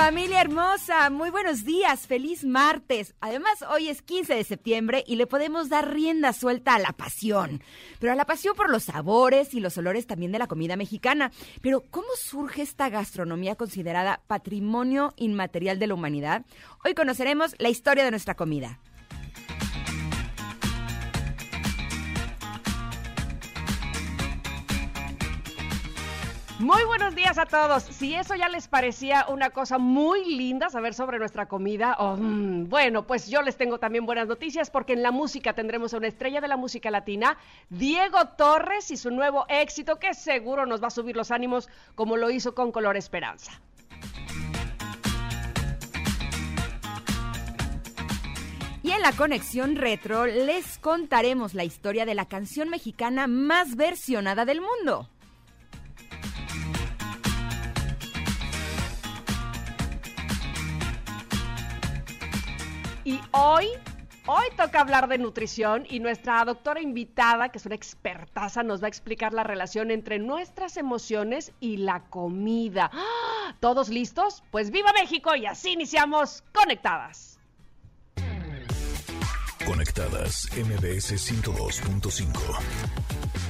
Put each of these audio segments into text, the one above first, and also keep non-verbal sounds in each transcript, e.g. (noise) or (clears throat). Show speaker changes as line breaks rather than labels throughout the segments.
Familia hermosa, muy buenos días, feliz martes. Además, hoy es 15 de septiembre y le podemos dar rienda suelta a la pasión, pero a la pasión por los sabores y los olores también de la comida mexicana. Pero, ¿cómo surge esta gastronomía considerada patrimonio inmaterial de la humanidad? Hoy conoceremos la historia de nuestra comida.
Muy buenos días a todos. Si eso ya les parecía una cosa muy linda saber sobre nuestra comida, oh, mm, bueno, pues yo les tengo también buenas noticias porque en la música tendremos a una estrella de la música latina, Diego Torres y su nuevo éxito que seguro nos va a subir los ánimos como lo hizo con Color Esperanza.
Y en la conexión retro les contaremos la historia de la canción mexicana más versionada del mundo.
Y hoy, hoy toca hablar de nutrición y nuestra doctora invitada, que es una expertaza, nos va a explicar la relación entre nuestras emociones y la comida. ¡Ah! ¿Todos listos? Pues viva México y así iniciamos Conectadas.
Conectadas MBS 102.5.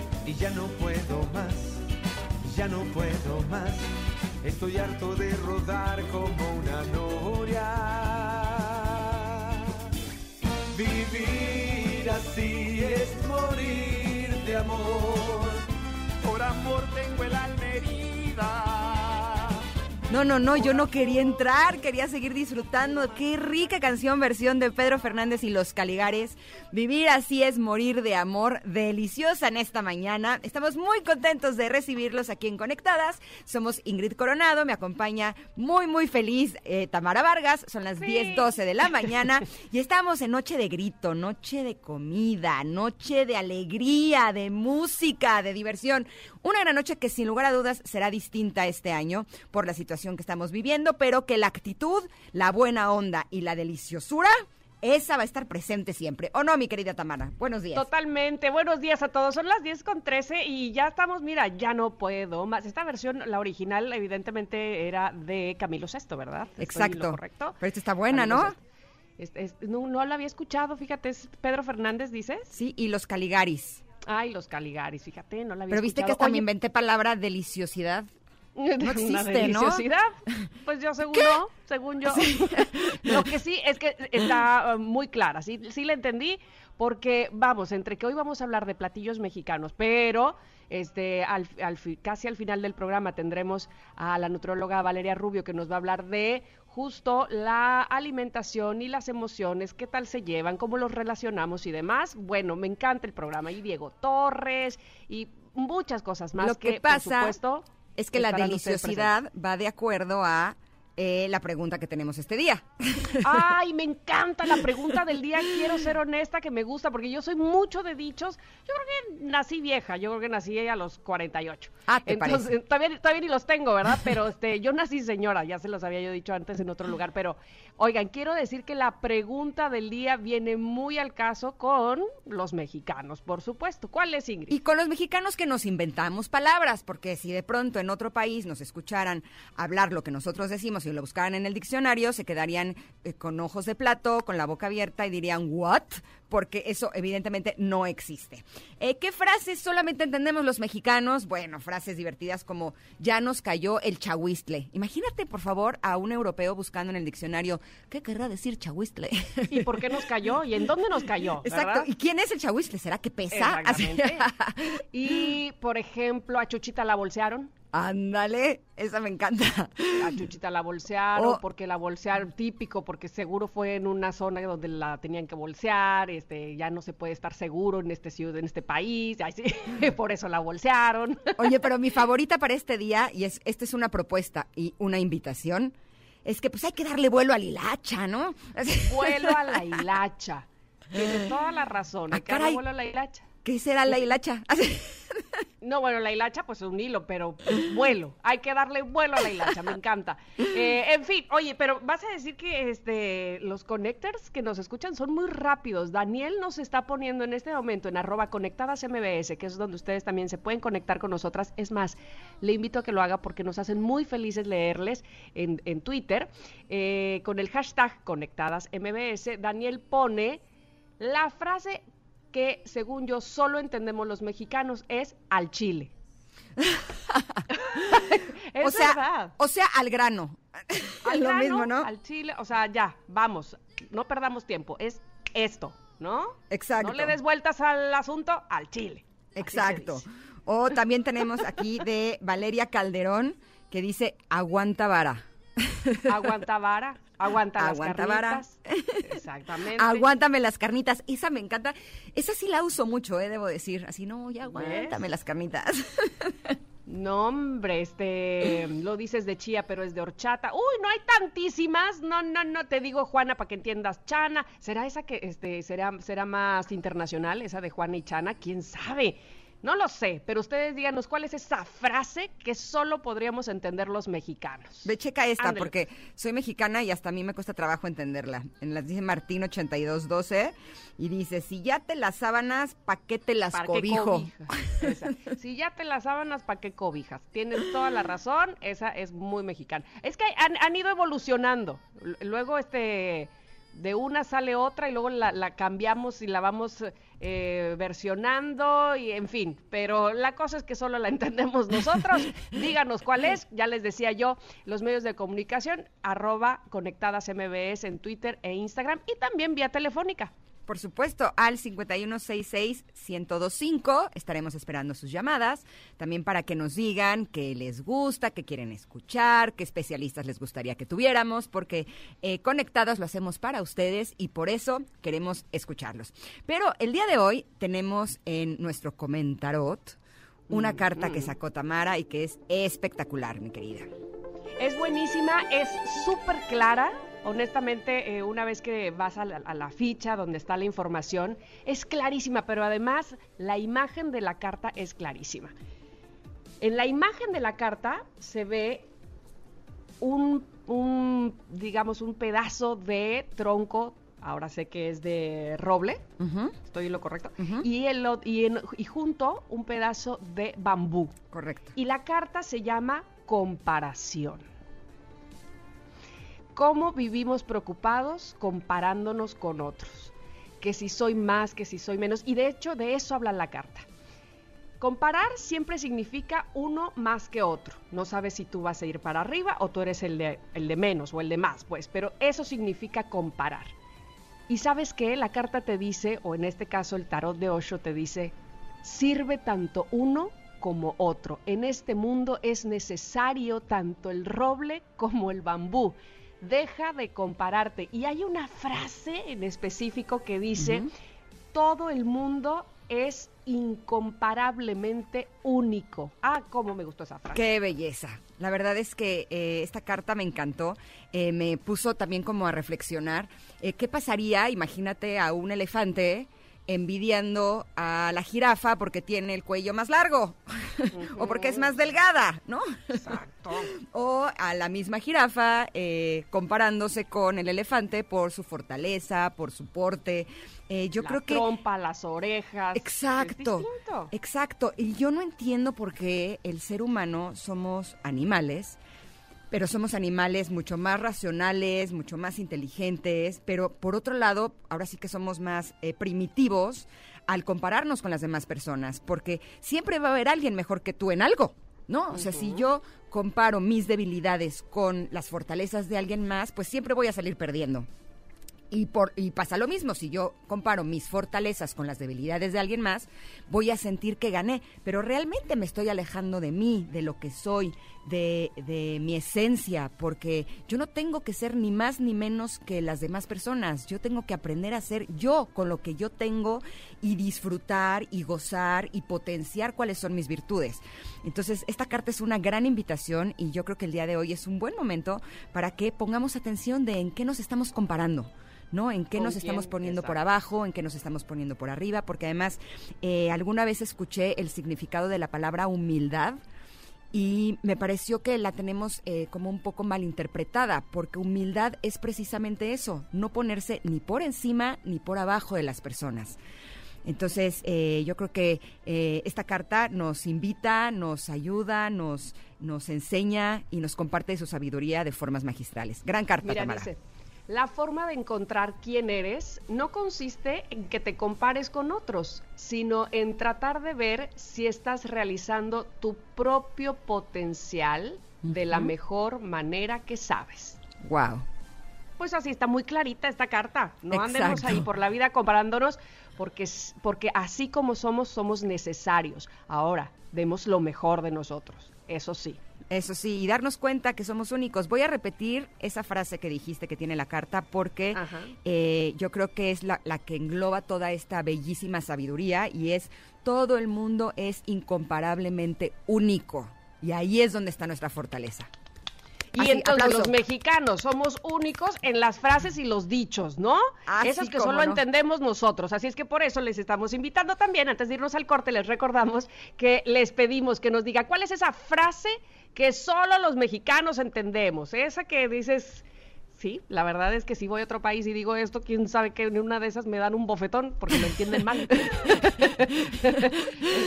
Y ya no puedo más, ya no puedo más. Estoy harto de rodar como una noria. Vivir así es morir de amor.
Por amor tengo el alma herida.
No, no, no, yo no quería entrar, quería seguir disfrutando. Qué rica canción, versión de Pedro Fernández y los Caligares. Vivir así es morir de amor, deliciosa en esta mañana. Estamos muy contentos de recibirlos aquí en Conectadas. Somos Ingrid Coronado, me acompaña muy, muy feliz eh, Tamara Vargas. Son las 10, 12 de la (laughs) mañana y estamos en noche de grito, noche de comida, noche de alegría, de música, de diversión. Una gran noche que sin lugar a dudas será distinta este año por la situación que estamos viviendo, pero que la actitud, la buena onda y la deliciosura, esa va a estar presente siempre. ¿O no, mi querida Tamara? Buenos días.
Totalmente. Buenos días a todos. Son las 10 con 13 y ya estamos, mira, ya no puedo más. Esta versión, la original, evidentemente era de Camilo Sesto, ¿verdad? ¿Estoy en lo
Exacto.
correcto.
Pero esta está buena,
Camilo
¿no?
Sesto. Es- es- no, no la había escuchado, fíjate, es Pedro Fernández, dices.
Sí, y los Caligaris.
Ay, los Caligaris, fíjate, no la había
Pero viste que me
Oye,
inventé palabra deliciosidad. (laughs)
Una
existe, ¿no?
deliciosidad. Pues yo según no, según yo. (laughs) Lo que sí es que está eh, muy clara, sí, sí la entendí, porque vamos, entre que hoy vamos a hablar de platillos mexicanos, pero este al, casi al final del programa tendremos a la nutróloga Valeria Rubio que nos va a hablar de justo la alimentación y las emociones, qué tal se llevan, cómo los relacionamos y demás. Bueno, me encanta el programa y Diego Torres y muchas cosas más
Lo que
por
pasa
supuesto,
Es que la deliciosidad va de acuerdo a eh, la pregunta que tenemos este día. (laughs)
Ay, me encanta la pregunta del día. Quiero ser honesta, que me gusta, porque yo soy mucho de dichos. Yo creo que nací vieja, yo creo que nací a los 48.
Ah, ¿te
Entonces,
parece?
Todavía, todavía ni los tengo, ¿verdad? Pero este, yo nací señora, ya se los había yo dicho antes en otro lugar. Pero, oigan, quiero decir que la pregunta del día viene muy al caso con los mexicanos, por supuesto. ¿Cuál es, Ingrid?
Y con los mexicanos que nos inventamos palabras, porque si de pronto en otro país nos escucharan hablar lo que nosotros decimos si lo buscaran en el diccionario, se quedarían eh, con ojos de plato, con la boca abierta y dirían, ¿what? Porque eso evidentemente no existe. Eh, ¿Qué frases solamente entendemos los mexicanos? Bueno, frases divertidas como ya nos cayó el chahuistle. Imagínate, por favor, a un europeo buscando en el diccionario, ¿qué querrá decir chahuistle?
¿Y por qué nos cayó? ¿Y en dónde nos cayó? (laughs)
Exacto. ¿Y quién es el chahuistle? ¿Será que pesa?
Exactamente. (laughs) y, por ejemplo, a Chuchita la bolsearon.
Ándale, esa me encanta.
A Chuchita la bolsearon,
Oh.
porque la bolsearon, típico, porque seguro fue en una zona donde la tenían que bolsear, este, ya no se puede estar seguro en este ciudad, en este país, ay, sí, (laughs) por eso la bolsearon.
Oye, pero mi favorita para este día, y es, esta es una propuesta y una invitación, es que pues hay que darle vuelo al hilacha, ¿no?
Vuelo a la (laughs) hilacha. Tienes toda la razón, hay
Ah,
que darle vuelo a la hilacha.
¿Qué será la hilacha? (laughs)
No, bueno, la hilacha pues es un hilo, pero pues, vuelo. Hay que darle vuelo a la hilacha, me encanta. Eh, en fin, oye, pero vas a decir que este los connectors que nos escuchan son muy rápidos. Daniel nos está poniendo en este momento en arroba conectadas MBS, que es donde ustedes también se pueden conectar con nosotras. Es más, le invito a que lo haga porque nos hacen muy felices leerles en, Twitter. Eh, con el hashtag conectadas MBS, Daniel pone la frase que según yo solo entendemos los mexicanos es al chile. (laughs) es
o sea,
verdad.
o sea, al grano. (laughs)
Al
Lo
grano,
mismo, ¿no?
Al chile, o sea, ya, vamos, no perdamos tiempo, es esto, ¿no?
Exacto.
No le des vueltas al asunto, al chile.
Exacto. O también tenemos aquí de Valeria Calderón que dice aguanta vara.
Aguanta vara, aguanta,
Aguanta
las
vara.
carnitas. (laughs) Exactamente.
Aguántame las carnitas. Esa me encanta. Esa sí la uso mucho, eh, debo decir. Así, no, ya aguántame las carnitas. (laughs)
No, hombre, este, lo dices de chía, pero es de horchata. Uy, no hay tantísimas. No, no, no, te digo Juana para que entiendas. Chana, ¿será esa que, este, será, será más internacional, esa de Juana y Chana? ¿Quién sabe? No lo sé, pero ustedes díganos cuál es esa frase que solo podríamos entender los mexicanos.
Ve, checa esta,
Ándale.
porque soy mexicana y hasta a mí me cuesta trabajo entenderla. En las dice Martín 8212 y dice, si ya te las sábanas, ¿pa' qué te las
¿Para
cobijo?
Si ya te las sábanas, ¿para qué cobijas? Tienes toda la razón, esa es muy mexicana. Es que han, han ido evolucionando. Luego, este, de una sale otra y luego la, la cambiamos y la vamos eh, versionando y en fin. Pero la cosa es que solo la (laughs) entendemos nosotros. Díganos cuál es. Ya les decía yo, los medios de comunicación, arroba conectadas MBS en Twitter e Instagram y también vía telefónica.
Por supuesto, al 5166-1025 estaremos esperando sus llamadas, también para que nos digan qué les gusta, qué quieren escuchar, qué especialistas les gustaría que tuviéramos, porque eh, conectados lo hacemos para ustedes y por eso queremos escucharlos. Pero el día de hoy tenemos en nuestro comentarot una carta que sacó Tamara y que es espectacular, mi querida.
Es buenísima, es súper clara. Honestamente, eh, una vez que vas a la, a la ficha donde está la información, es clarísima, pero además la imagen de la carta es clarísima. En la imagen de la carta se ve un, un, digamos, un pedazo de tronco, ahora sé que es de roble, estoy en lo correcto, y, el, y, en- y junto un pedazo de bambú.
correcto.
Y la carta se llama comparación. ¿Cómo vivimos preocupados comparándonos con otros? Que si soy más, que si soy menos. Y de hecho, de eso habla la carta. Comparar siempre significa uno más que otro. No sabes si tú vas a ir para arriba o tú eres el de, el de menos o el de más, pues, pero eso significa comparar. Y sabes que la carta te dice, o en este caso el tarot de Osho te dice, sirve tanto uno como otro. En este mundo es necesario tanto el roble como el bambú. Deja de compararte. Y hay una frase en específico que dice, todo el mundo es incomparablemente único. Ah, cómo me gustó esa frase.
Qué belleza. La verdad es que eh, esta carta me encantó. Eh, me puso también como a reflexionar. eh, ¿Qué pasaría, imagínate, a un elefante envidiando a la jirafa porque tiene el cuello más largo (laughs) o porque es más delgada, ¿no?
Exacto. (laughs)
o a la misma jirafa eh, comparándose con el elefante por su fortaleza, por su porte. Eh, yo
la
creo que
trompa, las orejas.
Exacto.
Es.
Exacto. Y yo no entiendo por qué el ser humano somos animales pero somos animales mucho más racionales, mucho más inteligentes, pero por otro lado, ahora sí que somos más eh, primitivos al compararnos con las demás personas, porque siempre va a haber alguien mejor que tú en algo. ¿No? O sea, si yo comparo mis debilidades con las fortalezas de alguien más, pues siempre voy a salir perdiendo. Y, por, y pasa lo mismo, si yo comparo mis fortalezas con las debilidades de alguien más, voy a sentir que gané, pero realmente me estoy alejando de mí, de lo que soy, de, de mi esencia, porque yo no tengo que ser ni más ni menos que las demás personas, yo tengo que aprender a ser yo con lo que yo tengo y disfrutar y gozar y potenciar cuáles son mis virtudes. Entonces, esta carta es una gran invitación y yo creo que el día de hoy es un buen momento para que pongamos atención de en qué nos estamos comparando. ¿No? En qué
¿Con
nos estamos poniendo por abajo, en qué nos estamos poniendo por arriba, porque además eh, alguna vez escuché el significado de la palabra humildad y me pareció que la tenemos eh, como un poco malinterpretada, porque humildad es precisamente eso, no ponerse ni por encima ni por abajo de las personas. Entonces, eh, yo creo que eh, esta carta nos invita, nos ayuda, nos, nos enseña y nos comparte su sabiduría de formas magistrales. Gran carta,
Mira,
Tamara.
dice, la forma de encontrar quién eres no consiste en que te compares con otros, sino en tratar de ver si estás realizando tu propio potencial de la mejor manera que sabes.
Wow.
Pues así está muy clarita esta carta. No andemos ahí por la vida comparándonos porque, porque así como somos, somos necesarios. Ahora, demos lo mejor de nosotros. Eso sí.
Eso sí, y darnos cuenta que somos únicos. Voy a repetir esa frase que dijiste que tiene la carta porque eh, yo creo que es la, la que engloba toda esta bellísima sabiduría y es todo el mundo es incomparablemente único. Y ahí es donde está nuestra fortaleza.
Y
Así,
entonces
aplauso.
los mexicanos somos únicos en las frases y los dichos, ¿no?
Ah,
Esas
sí,
que solo
no.
entendemos nosotros. Así es que por eso les estamos invitando también, antes de irnos al corte, les recordamos que les pedimos que nos diga cuál es esa frase que solo los mexicanos entendemos. Esa que dices, sí, la verdad es que si voy a otro país y digo esto, quién sabe que en una de esas me dan un bofetón porque lo entienden mal. (laughs)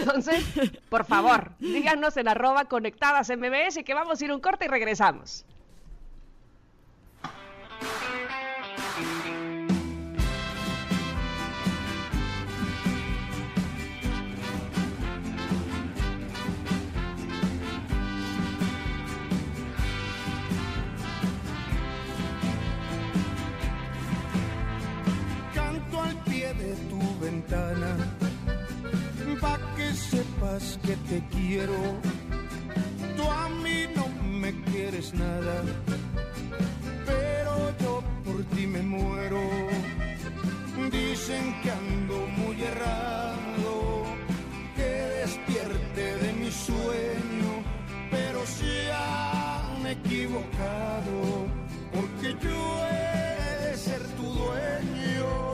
Entonces, por favor, díganos en arroba conectadas MBS que vamos a ir un corte y regresamos.
Ventana, pa' que sepas que te quiero. Tú a mí no me quieres nada, pero yo por ti me muero. Dicen que ando muy errado, que despierte de mi sueño, pero se han equivocado, porque yo he de ser tu dueño.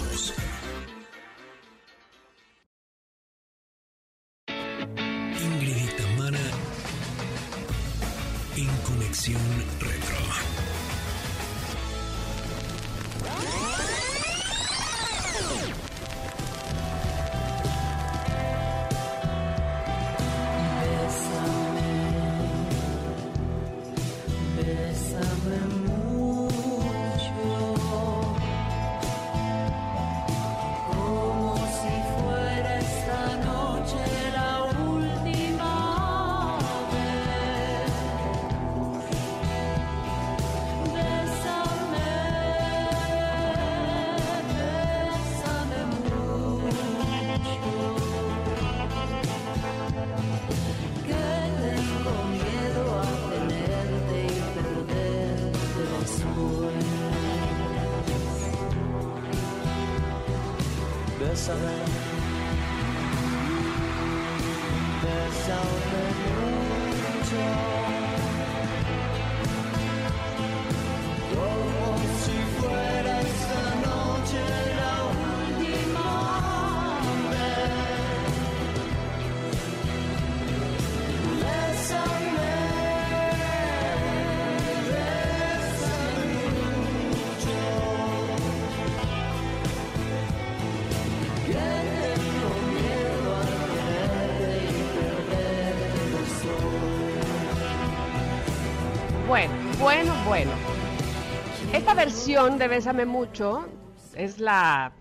Versión de Bésame Mucho es la,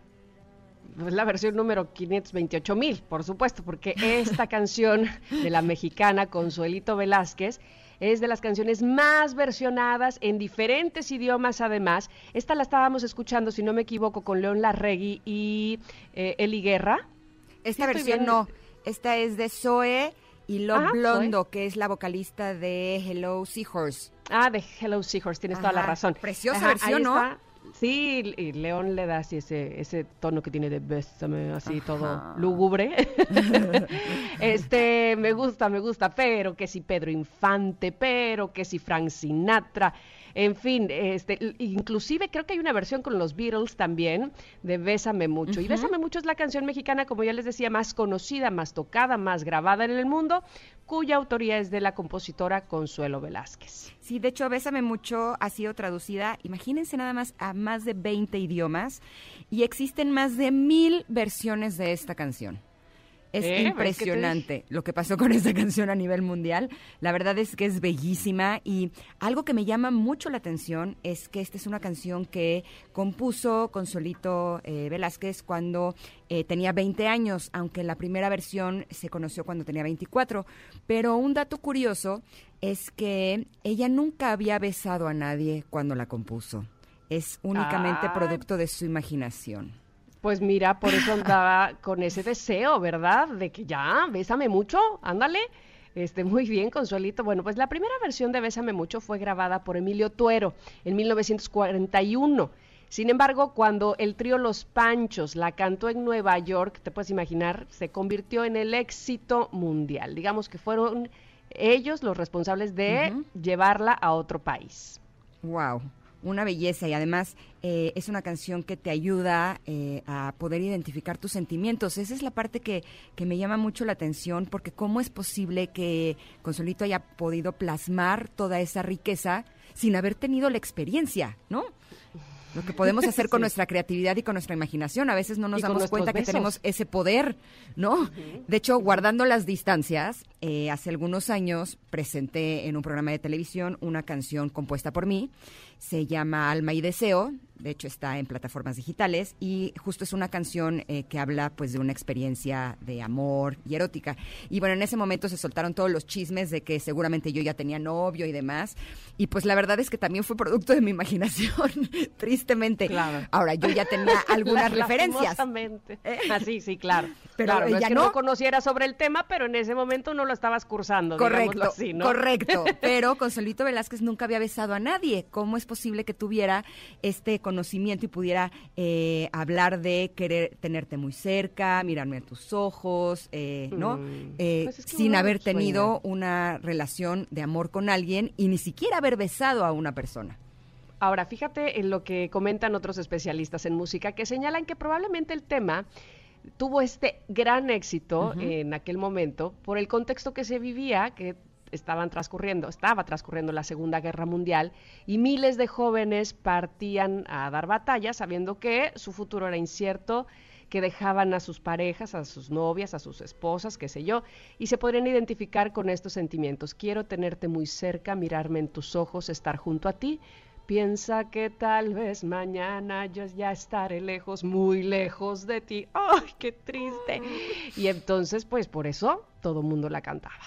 es la versión número 528 mil, por supuesto, porque esta (laughs) canción de la mexicana Consuelito Velázquez es de las canciones más versionadas en diferentes idiomas además. Esta la estábamos escuchando, si no me equivoco, con León Larregui y eh, Eli Guerra.
Esta
Sí,
versión no, esta es de Zoe y Love Blondo, que es la vocalista de Hello Seahorse.
Ah, de Hello Seahorse, tienes toda la razón.
preciosa
Ajá,
versión, ¿no?
está. Sí, y León le da así ese, ese tono que tiene de bésame, así todo lúgubre. (laughs) este, me gusta, me gusta, pero que si Pedro Infante, pero que si Frank Sinatra, en fin, este, inclusive creo que hay una versión con los Beatles también de Bésame Mucho. Y Bésame Mucho es la canción mexicana, como ya les decía, más conocida, más tocada, más grabada en el mundo, cuya autoría es de la compositora Consuelo Velázquez.
Sí, de hecho, Bésame Mucho ha sido traducida, imagínense nada más, a más de 20 idiomas y existen más de mil versiones de esta canción. Es
Eh, ¿ves que te
impresionante lo que pasó con (laughs) esta canción a nivel mundial. La verdad es que es bellísima y algo que me llama mucho la atención es que esta es una canción que compuso Consolito eh, Velázquez cuando eh, tenía 20 años, aunque la primera versión se conoció cuando tenía 24. Pero un dato curioso es que ella nunca había besado a nadie cuando la compuso. Es únicamente
Ah.
producto de su imaginación.
Pues mira, por eso andaba con ese deseo, ¿verdad? De que ya, bésame mucho, ándale. Este, muy bien, Consuelito. Bueno, pues la primera versión de Bésame mucho fue grabada por Emilio Tuero en 1941. Sin embargo, cuando el trío Los Panchos la cantó en Nueva York, te puedes imaginar, se convirtió en el éxito mundial. Digamos que fueron ellos los responsables de llevarla a otro país.
Wow, una belleza y además eh, es una canción que te ayuda eh, a poder identificar tus sentimientos. Esa es la parte que, que me llama mucho la atención porque cómo es posible que Consolito haya podido plasmar toda esa riqueza sin haber tenido la experiencia, ¿no? Lo que podemos hacer con
Sí.
nuestra creatividad y con nuestra imaginación. A veces no nos damos cuenta que tenemos ese poder, ¿no? De hecho, guardando las distancias, eh, hace algunos años presenté en un programa de televisión una canción compuesta por mí. Se llama Alma y Deseo. De hecho, está en plataformas digitales y justo es una canción eh, que habla pues de una experiencia de amor y erótica. Y bueno, en ese momento se soltaron todos los chismes de que seguramente yo ya tenía novio y demás. Y pues la verdad es que también fue producto de mi imaginación, (laughs) tristemente.
Claro.
Ahora, yo ya tenía algunas (laughs) referencias.
lastimosamente. Ah, sí, sí, claro.
Pero
claro, no es que
no.
no conociera sobre el tema, pero en ese momento no lo estabas cursando,
Correcto,
así, ¿no?
correcto. (laughs) Pero Consuelito Velázquez nunca había besado a nadie. ¿Cómo es posible que tuviera este conocimiento y pudiera eh, hablar de querer tenerte muy cerca, mirarme a tus ojos, eh, ¿no?
Mm,
Eh,
pues es que
sin haber
sueña.
tenido una relación de amor con alguien y ni siquiera haber besado a una persona.
Ahora, fíjate en lo que comentan otros especialistas en música que señalan que probablemente el tema tuvo este gran éxito en aquel momento por el contexto que se vivía, que estaban transcurriendo, estaba transcurriendo la Segunda Guerra Mundial y miles de jóvenes partían a dar batalla sabiendo que su futuro era incierto, que dejaban a sus parejas, a sus novias, a sus esposas, qué sé yo, y se podrían identificar con estos sentimientos. Quiero tenerte muy cerca, mirarme en tus ojos, estar junto a ti. Piensa que tal vez mañana yo ya estaré lejos, muy lejos de ti. ¡Ay, qué triste! Y entonces, pues por eso todo el mundo la cantaba.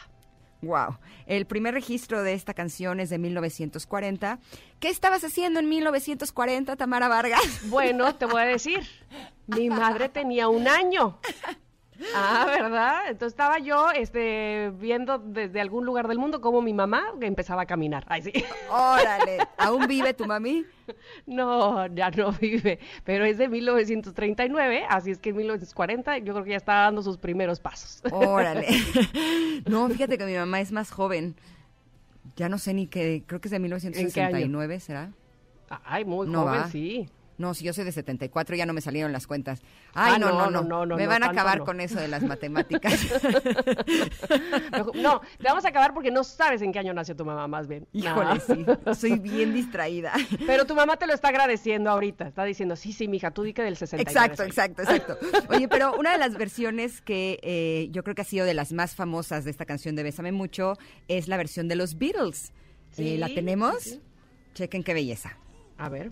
Wow. El primer registro de esta canción es de 1940. ¿Qué estabas haciendo en 1940, Tamara Vargas?
Bueno, te voy a decir, mi madre tenía un año. Ah, ¿verdad? Entonces estaba yo este, viendo desde algún lugar del mundo cómo mi mamá empezaba a caminar. Ay, sí.
Órale, ¿aún vive tu mami?
No, ya no vive, pero es de 1939, así es que en 1940 yo creo que ya estaba dando sus primeros pasos.
Órale. (laughs) No, fíjate que mi mamá es más joven. Ya no sé ni qué, creo que es de 1969, ¿será?
Ay, muy
No
joven,
va.
sí.
No, si yo soy de 74, ya no me salieron las cuentas. Ay,
Ah,
no,
no,
no, no,
no, no,
Me van a acabar con eso de las (laughs) matemáticas.
No, te vamos a acabar porque no sabes en qué año nació tu mamá, más bien.
Híjole, sí. Soy bien distraída.
Pero tu mamá te lo está agradeciendo ahorita. Está diciendo, sí, sí, mija, tú di que del 69.
Exacto,
soy".
exacto, exacto. Oye, pero una de las versiones que eh, yo creo que ha sido de las más famosas de esta canción de Bésame Mucho es la versión de los Beatles. Eh, ¿La
Sí,
tenemos?
sí, sí.
Chequen qué belleza.
A ver.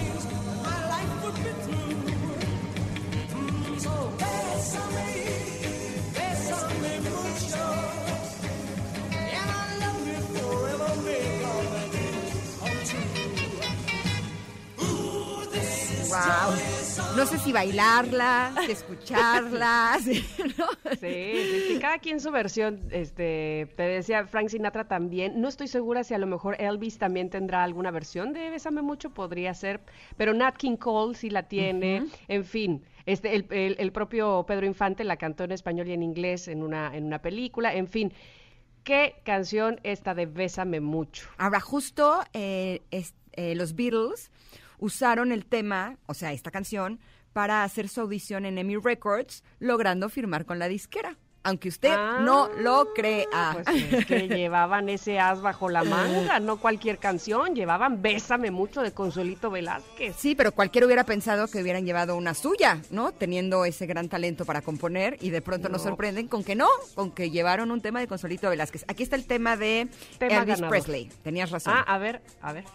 Wow. No sé si bailarla, si (laughs) escucharla, (laughs) si- ¿no?
Sí, sí, sí, cada quien su versión, este, te decía Frank Sinatra también, no estoy segura si a lo mejor Elvis también tendrá alguna versión de Bésame Mucho, podría ser, pero Nat King Cole sí la tiene, en fin, este, el, propio Pedro Infante la cantó en español y en inglés en una, en una película, en fin, qué canción esta de Bésame Mucho.
Ahora, justo eh, eh, los Beatles usaron el tema, o sea, esta canción, para hacer su audición en Emmy Records, logrando firmar con la disquera. Aunque usted
Ah,
no lo crea.
Pues es que (laughs) llevaban ese as bajo la manga, no cualquier canción, llevaban Bésame Mucho de Consuelito Velázquez.
Sí, pero cualquiera hubiera pensado que hubieran llevado una suya, ¿no? Teniendo ese gran talento para componer y de pronto nos
No.
sorprenden con que no, con que llevaron un tema de Consolito Velázquez. Aquí está el tema de
Tema
Elvis
ganador.
Presley. Tenías razón.
Ah, a ver, a ver.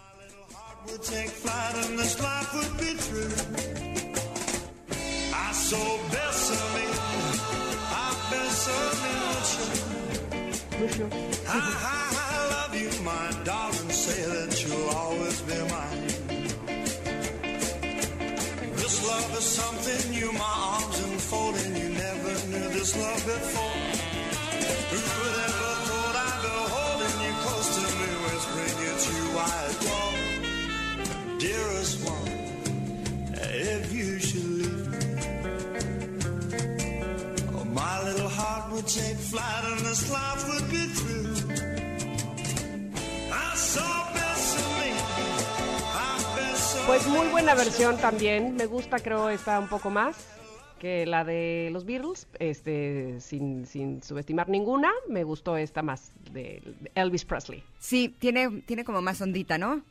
Love you my darling Say that you'll always be mine This love is something new, my arms enfolding. You never knew this love before. Flight and this life would be through. I saw best of me, I best of
Pues muy buena versión también. Me gusta, creo, esta un poco más que la de los Beatles, este, sin, sin subestimar ninguna. Me gustó esta más de Elvis Presley.
Sí, tiene, tiene como más ondita, ¿no?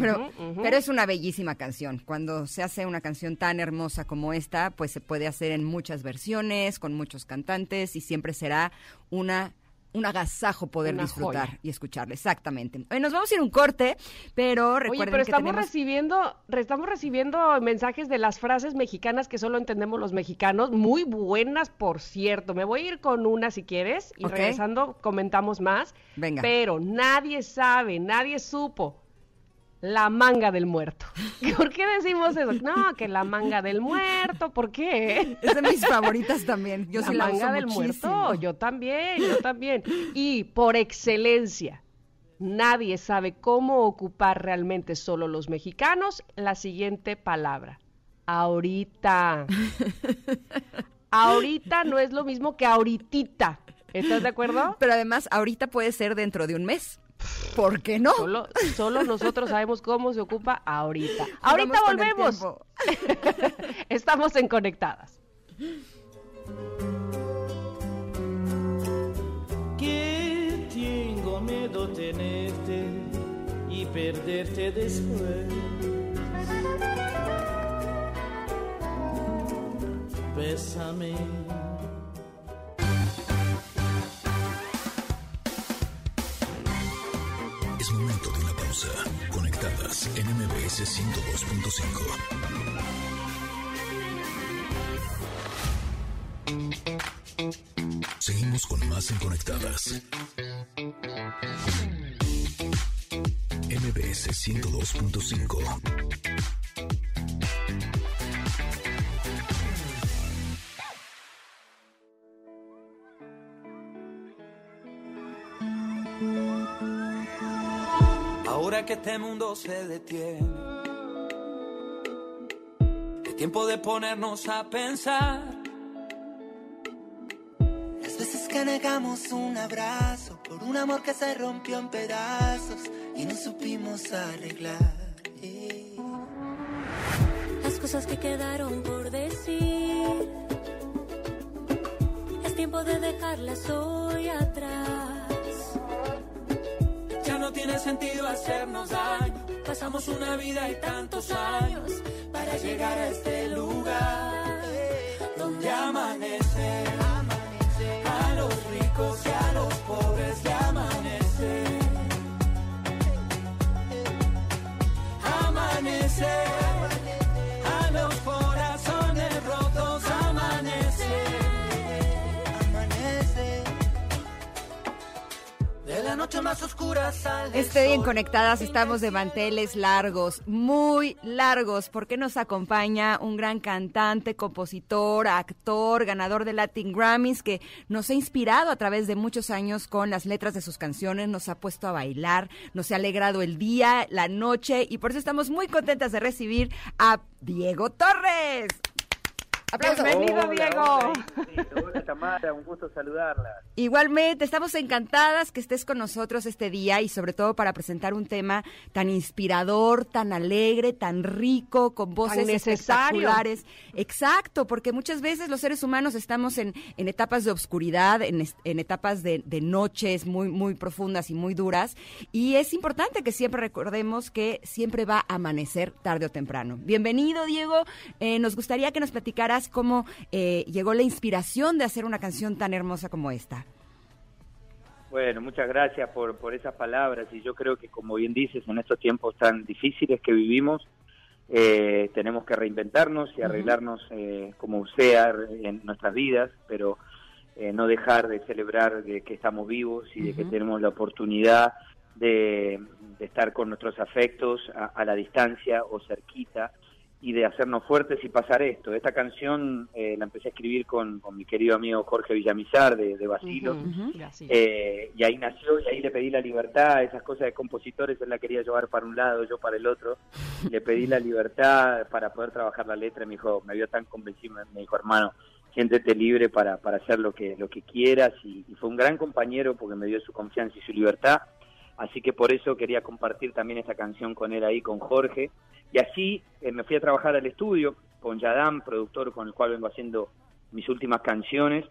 Pero, es una bellísima canción. Cuando se hace una canción tan hermosa como esta, pues se puede hacer en muchas versiones, con muchos cantantes y siempre será una un agasajo poder
Una
disfrutar
joya.
y escucharla. Exactamente. Hoy nos vamos a ir a un corte, pero recuerden
Oye, pero
que
estamos
tenemos...
recibiendo, re- estamos recibiendo mensajes de las frases mexicanas que solo entendemos los mexicanos, muy buenas, por cierto. Me voy a ir con una si quieres y regresando comentamos más.
Venga.
Pero nadie sabe, nadie supo la manga del muerto. (laughs) ¿Por qué decimos eso? No, que la manga del muerto, ¿por qué?
Es de mis favoritas también. Yo
la
sí la
manga
uso
del
muchísimo.
muerto, yo también, yo también. Y por excelencia, nadie sabe cómo ocupar realmente solo los mexicanos la siguiente palabra. Ahorita. Ahorita no es lo mismo que ahoritita. ¿Estás de acuerdo?
Pero además, ahorita puede ser dentro de un mes. ¿Por qué no?
Solo, solo nosotros sabemos cómo se ocupa ahorita. Ahorita volvemos. (laughs) Estamos en Conectadas.
que tengo miedo tenerte y perderte después. Bésame.
Es momento de una pausa. Conectadas en MBS 102.5. Seguimos con más en Conectadas. MBS 102.5.
que este mundo se detiene, es tiempo de ponernos a pensar. Es
veces que negamos un abrazo por un amor que se rompió en pedazos y no supimos arreglar.
Las cosas que quedaron por decir. Es tiempo de dejarlas hoy atrás.
Tiene sentido hacernos daño. Pasamos una vida y tantos años para llegar a este lugar donde amanece. A los ricos y a los
noche más oscura sale. el
día en
sol.
Conectadas estamos de manteles largos, muy largos, porque nos acompaña un gran cantante, compositor, actor, ganador de Latin Grammys, que nos ha inspirado a través de muchos años con las letras de sus canciones, nos ha puesto a bailar, nos ha alegrado el día, la noche, y por eso estamos muy contentas de recibir a Diego Torres. Aplausos.
Bienvenido,
Hola,
Diego.
Hola. Hola, Tamara, un gusto saludarla.
Igualmente, estamos encantadas que estés con nosotros este día y sobre todo para presentar un tema tan inspirador, tan alegre, tan rico, con voces espectaculares. Exacto, porque muchas veces los seres humanos estamos en, en etapas de obscuridad, en, en etapas de, de noches muy, muy profundas y muy duras. Y es importante que siempre recordemos que siempre va a amanecer tarde o temprano. Bienvenido, Diego. Eh, nos gustaría que nos cómo eh, llegó la inspiración de hacer una canción tan hermosa como esta.
Bueno, muchas gracias por, por esas palabras y yo creo que como bien dices, en estos tiempos tan difíciles que vivimos, eh, tenemos que reinventarnos y arreglarnos eh, como sea en nuestras vidas, pero eh, no dejar de celebrar de que estamos vivos y de que tenemos la oportunidad de, de estar con nuestros afectos a, a la distancia o cerquita y de hacernos fuertes y pasar esto. Esta canción eh, la empecé a escribir con, con mi querido amigo Jorge Villamizar de, de
así.
Eh, y ahí nació y ahí le pedí la libertad, esas cosas de compositores él la quería llevar para un lado, yo para el otro. (laughs) Le pedí la libertad para poder trabajar la letra, me dijo, me vio tan convencido, me- me dijo, hermano, siéntete libre para, para hacer lo que, lo que quieras y, y fue un gran compañero porque me dio su confianza y su libertad. Así que por eso quería compartir también esta canción con él ahí, con Jorge. Y así eh, me fui a trabajar al estudio con Yadam, productor con el cual vengo haciendo mis últimas canciones.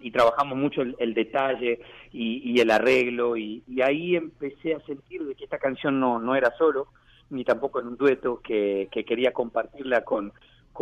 Y trabajamos mucho el, el detalle y, y el arreglo. Y, y ahí empecé a sentir de que esta canción no, no era solo, ni tampoco en un dueto, que, que quería compartirla con,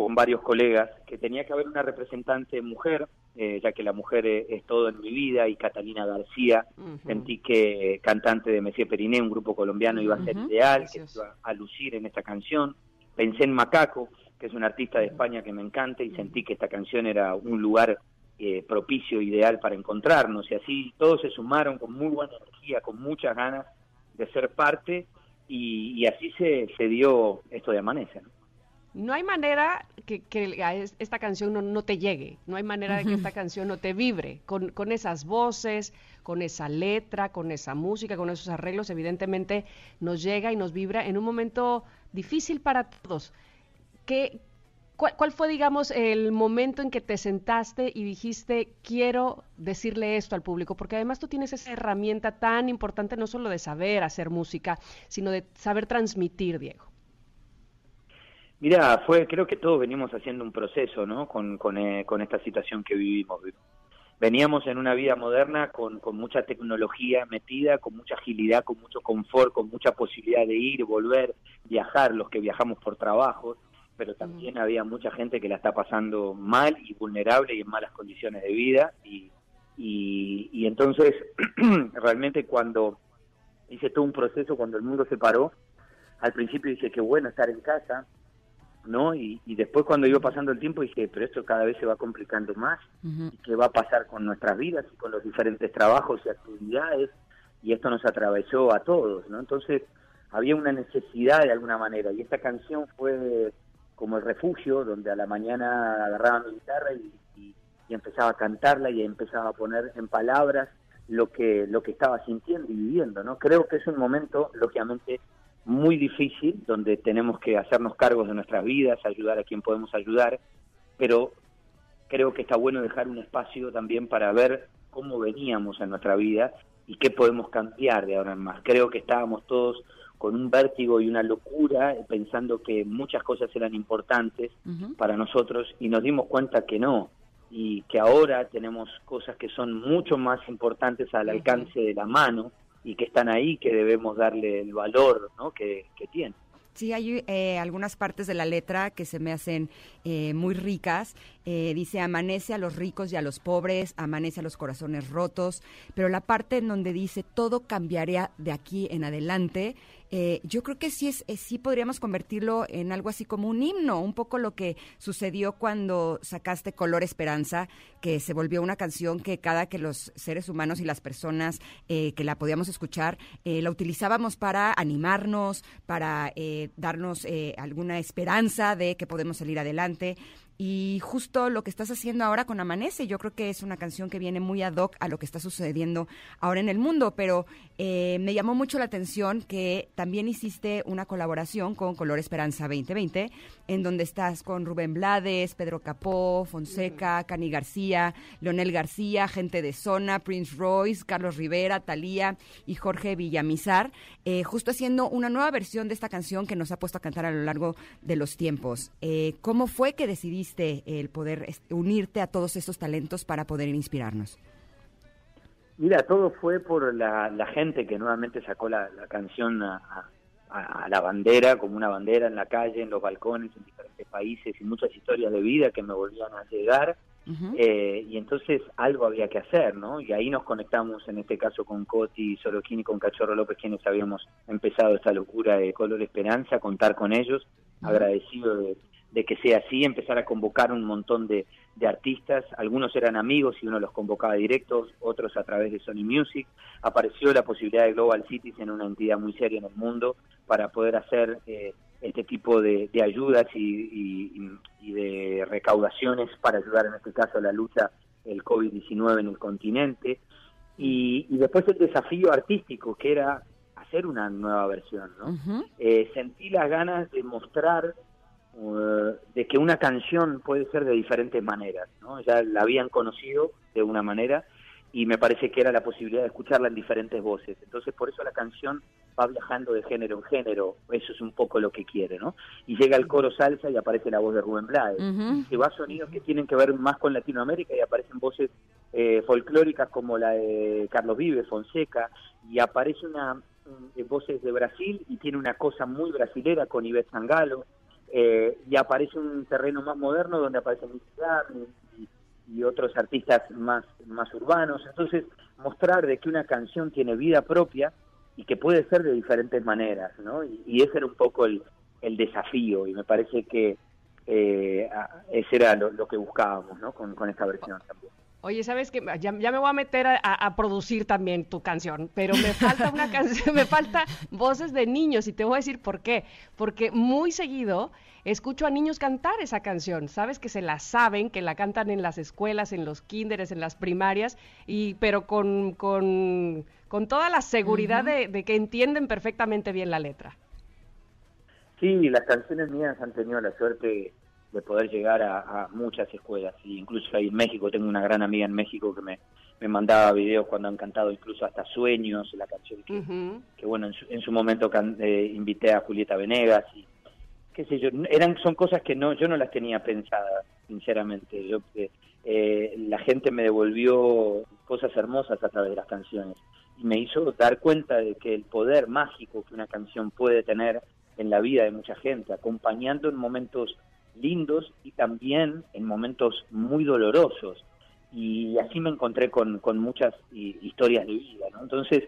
con varios colegas, que tenía que haber una representante mujer, eh, ya que la mujer es, es todo en mi vida, y Catalina García, sentí que cantante de Messier Periné, un grupo colombiano, iba a ser ideal, que iba a lucir en esta canción. Pensé en Macaco, que es un artista de España que me encanta, y sentí que esta canción era un lugar eh, propicio, ideal para encontrarnos. Y así todos se sumaron con muy buena energía, con muchas ganas de ser parte, y, y así se, se dio esto de Amanece. ¿no?
No hay manera que, que a esta canción no, no te llegue, no hay manera de que esta canción no te vibre con, con esas voces, con esa letra, con esa música, con esos arreglos, evidentemente nos llega y nos vibra en un momento difícil para todos. ¿Qué, cuál, cuál fue, digamos, el momento en que te sentaste y dijiste, quiero decirle esto al público? Porque además tú tienes esa herramienta tan importante, no solo de saber hacer música, sino de saber transmitir, Diego.
Mira, fue, creo que todos venimos haciendo un proceso, ¿no? Con, con, eh, con esta situación que vivimos. Veníamos en una vida moderna con, con mucha tecnología metida, con mucha agilidad, con mucho confort, con mucha posibilidad de ir, volver, viajar, los que viajamos por trabajo, pero también había mucha gente que la está pasando mal y vulnerable y en malas condiciones de vida. Y, y, y entonces, (clears throat) realmente cuando hice todo un proceso, cuando el mundo se paró, al principio dije que bueno estar en casa, ¿no? Y, y después cuando iba pasando el tiempo dije, pero esto cada vez se va complicando más, y qué va a pasar con nuestras vidas y con los diferentes trabajos y actividades, y esto nos atravesó a todos, ¿no? Entonces había una necesidad de alguna manera, y esta canción fue como el refugio, donde a la mañana agarraba mi guitarra y, y- y empezaba a cantarla y empezaba a poner en palabras lo que, lo que estaba sintiendo y viviendo, ¿no? Creo que es un momento, lógicamente, muy difícil, donde tenemos que hacernos cargos de nuestras vidas, ayudar a quien podemos ayudar, pero creo que está bueno dejar un espacio también para ver cómo veníamos en nuestra vida y qué podemos cambiar de ahora en más. Creo que estábamos todos con un vértigo y una locura pensando que muchas cosas eran importantes para nosotros y nos dimos cuenta que no y que ahora tenemos cosas que son mucho más importantes al alcance de la mano y que están ahí que debemos darle el valor ¿no? que, que tienen.
Sí, hay eh, algunas partes de la letra que se me hacen eh, muy ricas. Eh, dice, amanece a los ricos y a los pobres, amanece a los corazones rotos, pero la parte en donde dice, todo cambiaría de aquí en adelante, eh, yo creo que sí, es, eh, sí podríamos convertirlo en algo así como un himno, un poco lo que sucedió cuando sacaste Color Esperanza, que se volvió una canción que cada que los seres humanos y las personas eh, que la podíamos escuchar, la utilizábamos para animarnos, para darnos alguna esperanza de que podemos salir adelante. Y justo lo que estás haciendo ahora con Amanece, yo creo que es una canción que viene muy ad hoc a lo que está sucediendo ahora en el mundo, pero eh, me llamó mucho la atención que también hiciste una colaboración con Color Esperanza 2020, en donde estás con Rubén Blades, Pedro Capó, Fonseca, Cani García, Leonel García, gente de Zona, Prince Royce, Carlos Rivera, Talía y Jorge Villamizar, eh, justo haciendo una nueva versión de esta canción que nos ha puesto a cantar a lo largo de los tiempos. Eh, ¿Cómo fue que decidiste el poder unirte a todos estos talentos para poder inspirarnos?
Mira, todo fue por la, gente que nuevamente sacó la, canción a, la bandera, como una bandera en la calle, en los balcones, en diferentes países y muchas historias de vida que me volvían a llegar. Eh, y entonces algo había que hacer, ¿no? Y ahí nos conectamos, en este caso con Coti, Soroquín y con Cachorro López, quienes habíamos empezado esta locura de Color Esperanza, contar con ellos, agradecido de, de que sea así, empezar a convocar un montón de, artistas, algunos eran amigos y uno los convocaba directos, otros a través de Sony Music, apareció la posibilidad de Global Cities en una entidad muy seria en el mundo para poder hacer eh, este tipo de, ayudas y, de recaudaciones para ayudar en este caso a la lucha del COVID-19 en el continente. Y, después el desafío artístico, que era hacer una nueva versión. ¿no? Eh, sentí las ganas de mostrar eh, de que una canción puede ser de diferentes maneras, ¿no? Ya la habían conocido de una manera y me parece que era la posibilidad de escucharla en diferentes voces. Entonces, por eso la canción va viajando de género en género, eso es un poco lo que quiere, ¿no? Y llega el coro salsa y aparece la voz de Rubén Blades. Se va a sonidos que tienen que ver más con Latinoamérica y aparecen voces eh, folclóricas como la de Carlos Vives, Fonseca, y aparece una de voces de Brasil y tiene una cosa muy brasilera con Ivette Sangalo, eh, y aparece un terreno más moderno donde aparecen y, y, otros artistas más, más urbanos. Entonces, mostrar de que una canción tiene vida propia y que puede ser de diferentes maneras, ¿no? Y, ese era un poco el, el, desafío y me parece que eh, ese era lo, que buscábamos, ¿no? Con, con esta versión también.
Oye, ¿sabes qué? Ya, me voy a meter a, producir también tu canción, pero me falta una (laughs) canción, me falta voces de niños y te voy a decir por qué. Porque muy seguido escucho a niños cantar esa canción, ¿sabes? Que se la saben, que la cantan en las escuelas, en los kinderes, en las primarias, y pero con, con, toda la seguridad de, de que entienden perfectamente bien la letra.
Sí, las canciones mías han tenido la suerte de poder llegar a, muchas escuelas. Y incluso ahí en México, tengo una gran amiga en México que me, me mandaba videos cuando han cantado incluso hasta Sueños, la canción que, bueno, en su, en su momento eh, invité a Julieta Venegas y qué sé yo, eran, son cosas que no, yo no las tenía pensadas, sinceramente. Yo, eh, eh, la gente me devolvió cosas hermosas a través de las canciones y me hizo dar cuenta de que el poder mágico que una canción puede tener en la vida de mucha gente, acompañando en momentos lindos y también en momentos muy dolorosos. Y así me encontré con, con muchas historias de vida. ¿no? Entonces,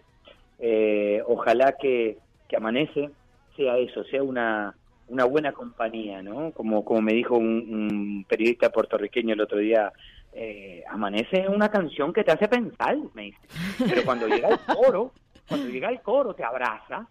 eh, ojalá que, que Amanece sea eso, sea una, una buena compañía, ¿no? Como, como me dijo un, periodista puertorriqueño el otro día, eh, Amanece una canción que te hace pensar, me dice. Pero cuando llega el coro, cuando llega el coro te abraza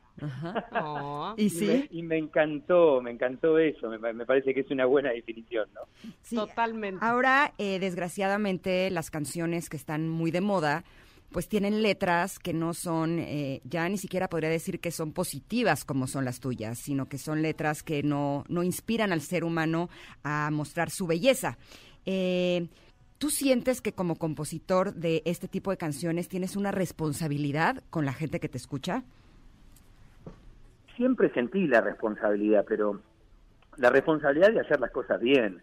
y, sí. Me, y me encantó, me encantó eso. Me, parece que es una buena definición, ¿no?
Totalmente.
Ahora, eh, desgraciadamente, las canciones que están muy de moda pues tienen letras que no son, eh, ya ni siquiera podría decir que son positivas como son las tuyas, sino que son letras que no, no inspiran al ser humano a mostrar su belleza. Eh, ¿Tú sientes que como compositor de este tipo de canciones tienes una responsabilidad con la gente que te escucha?
Siempre sentí la responsabilidad, pero la responsabilidad de hacer las cosas bien.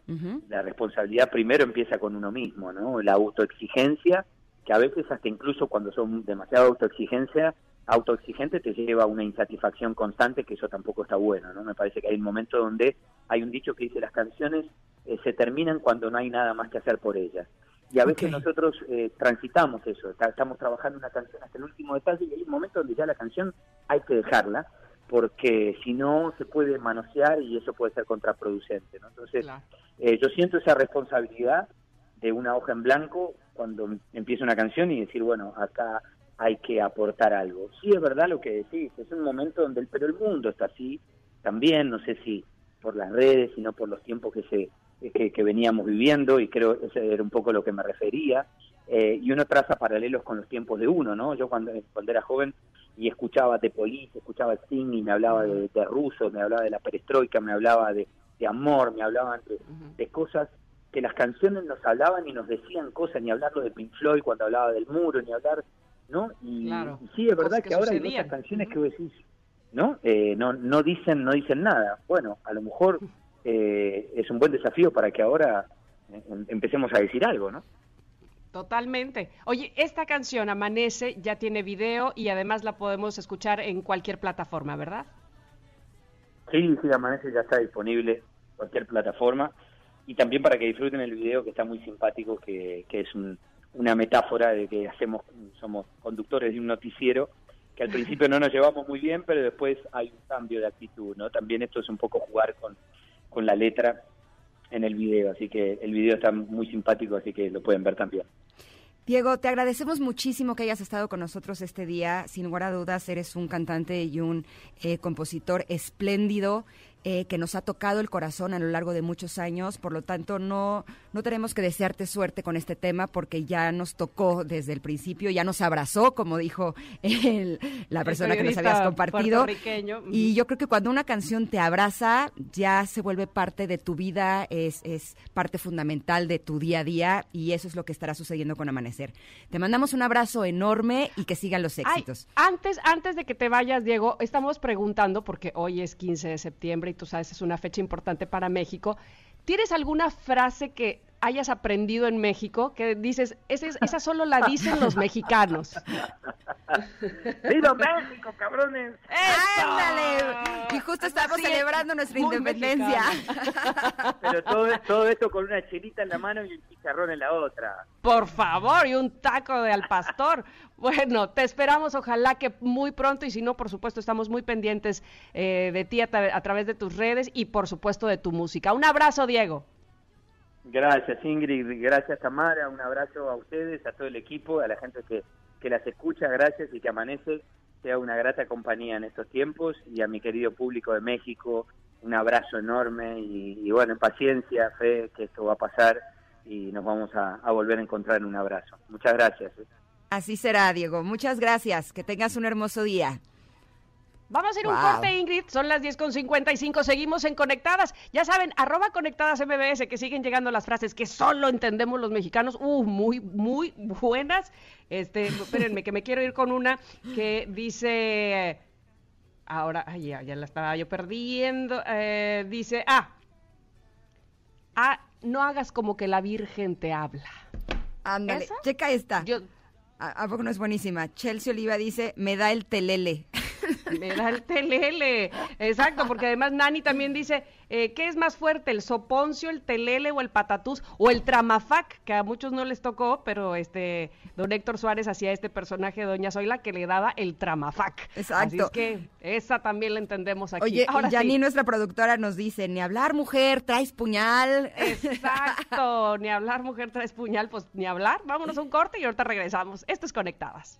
La responsabilidad primero empieza con uno mismo, ¿no? La autoexigencia, que a veces hasta incluso cuando son demasiado autoexigencia, autoexigente te lleva a una insatisfacción constante, que eso tampoco está bueno, ¿no? Me parece que hay un momento donde hay un dicho que dice las canciones eh, se terminan cuando no hay nada más que hacer por ellas. Y a veces nosotros eh, transitamos eso, estamos trabajando una canción hasta el último detalle y hay un momento donde ya la canción hay que dejarla, porque si no se puede manosear y eso puede ser contraproducente, ¿no? Entonces,
Claro.
eh, yo siento esa responsabilidad de una hoja en blanco cuando empieza una canción y decir, bueno, acá hay que aportar algo. Sí, es verdad lo que decís, es un momento donde, el, pero el mundo está así también, no sé si por las redes, sino por los tiempos que se que, que veníamos viviendo y creo ese era un poco lo que me refería. Eh, y uno traza paralelos con los tiempos de uno, ¿no? Yo cuando, cuando era joven y escuchaba The Police, escuchaba Sting y me hablaba de, de rusos, me hablaba de la perestroika, me hablaba de, de amor, me hablaban de, de cosas que las canciones nos hablaban y nos decían cosas, ni hablarlo de Pink Floyd cuando hablaba del muro, ni hablar, ¿no? Y,
Claro.
y sí, es verdad que,
que
ahora hay muchas canciones que vos decís, ¿no? Eh, no, no dicen, no dicen nada. Bueno, a lo mejor eh, es un buen desafío para que ahora eh, em- empecemos a decir algo, ¿no?
Totalmente. Oye, esta canción Amanece ya tiene video y además la podemos escuchar en cualquier plataforma, ¿verdad?
Sí, sí, Amanece ya está disponible en cualquier plataforma y también para que disfruten el video que está muy simpático, que, que es un- una metáfora de que hacemos, somos conductores de un noticiero, que al principio no nos llevamos muy bien, pero después hay un cambio de actitud, ¿no? También esto es un poco jugar con, con la letra en el video, así que el video está muy simpático, así que lo pueden ver también.
Diego, te agradecemos muchísimo que hayas estado con nosotros este día. Sin lugar a dudas, eres un cantante y un eh, compositor espléndido eh, que nos ha tocado el corazón a lo largo de muchos años. Por lo tanto, no, no tenemos que desearte suerte con este tema porque ya nos tocó desde el principio, ya nos abrazó, como dijo el- la
El
persona que nos habías compartido. Y yo creo que cuando una canción te abraza, ya se vuelve parte de tu vida, es, es parte fundamental de tu día a día y eso es lo que estará sucediendo con Amanecer. Te mandamos un abrazo enorme y que sigan los
Ay,
éxitos.
antes, antes de que te vayas, Diego, estamos preguntando, porque hoy es 15 de septiembre y tú sabes, es una fecha importante para México. ¿Tienes alguna frase que hayas aprendido en México que dices, "Ese es- esa solo la (laughs) dicen los mexicanos?
¡Viva México, cabrones!
¡Ándale! Y justo estamos celebrando nuestra independencia.
Pero todo, todo esto con una chelita en la mano y un chicharrón en la otra.
Por favor, y un taco de al pastor. (laughs) Bueno, te esperamos, ojalá que muy pronto, y si no, por supuesto, estamos muy pendientes eh, de ti a, tra- a través de tus redes y, por supuesto, de tu música. Un abrazo, Diego.
Gracias Ingrid, gracias Tamara, un abrazo a ustedes, a todo el equipo, a la gente que, que las escucha, gracias y que amanece sea una grata compañía en estos tiempos y a mi querido público de México, un abrazo enorme y, y bueno, paciencia, fe que esto va a pasar y nos vamos a, a volver a encontrar en un abrazo. Muchas gracias. ¿eh?
Así será, Diego. Muchas gracias. Que tengas un hermoso día.
Vamos a hacer un corte, Ingrid. Son las 10.55. Seguimos en Conectadas. Ya saben, arroba Conectadas MBS, que siguen llegando las frases que solo entendemos los mexicanos. Uh, muy, muy buenas. Este, espérenme, que me quiero ir con una que dice. Ahora, ay, ya, ya la estaba yo perdiendo. Eh, dice, ah, ah, no hagas como que la Virgen te habla.
Ándale, checa esta.
Yo,
¿A, a poco no es buenísima? Chelsea Oliva dice, me da el telele. (laughs) (laughs)
Me da el telele. Exacto, porque además Nani también dice, eh, ¿qué es más fuerte, el soponcio, el telele o el patatús o el tramafac? Que a muchos no les tocó, pero este don Héctor Suárez hacía este personaje de Doña Zoila que le daba el tramafac.
Exacto.
Así es que esa también la entendemos aquí.
Oye,
Ahora
y Janine,
sí.
nuestra productora, nos dice, ni hablar, mujer, traes puñal.
Exacto, (laughs) ni hablar mujer traes puñal, pues ni hablar. Vámonos a un corte y ahorita regresamos. Esto es Conectadas.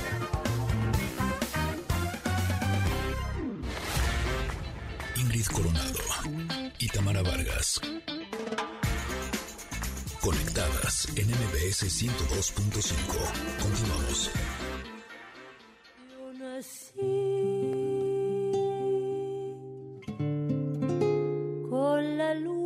Coronado y Tamara Vargas. Conectadas en MBS 102.5. Continuamos.
Con la luna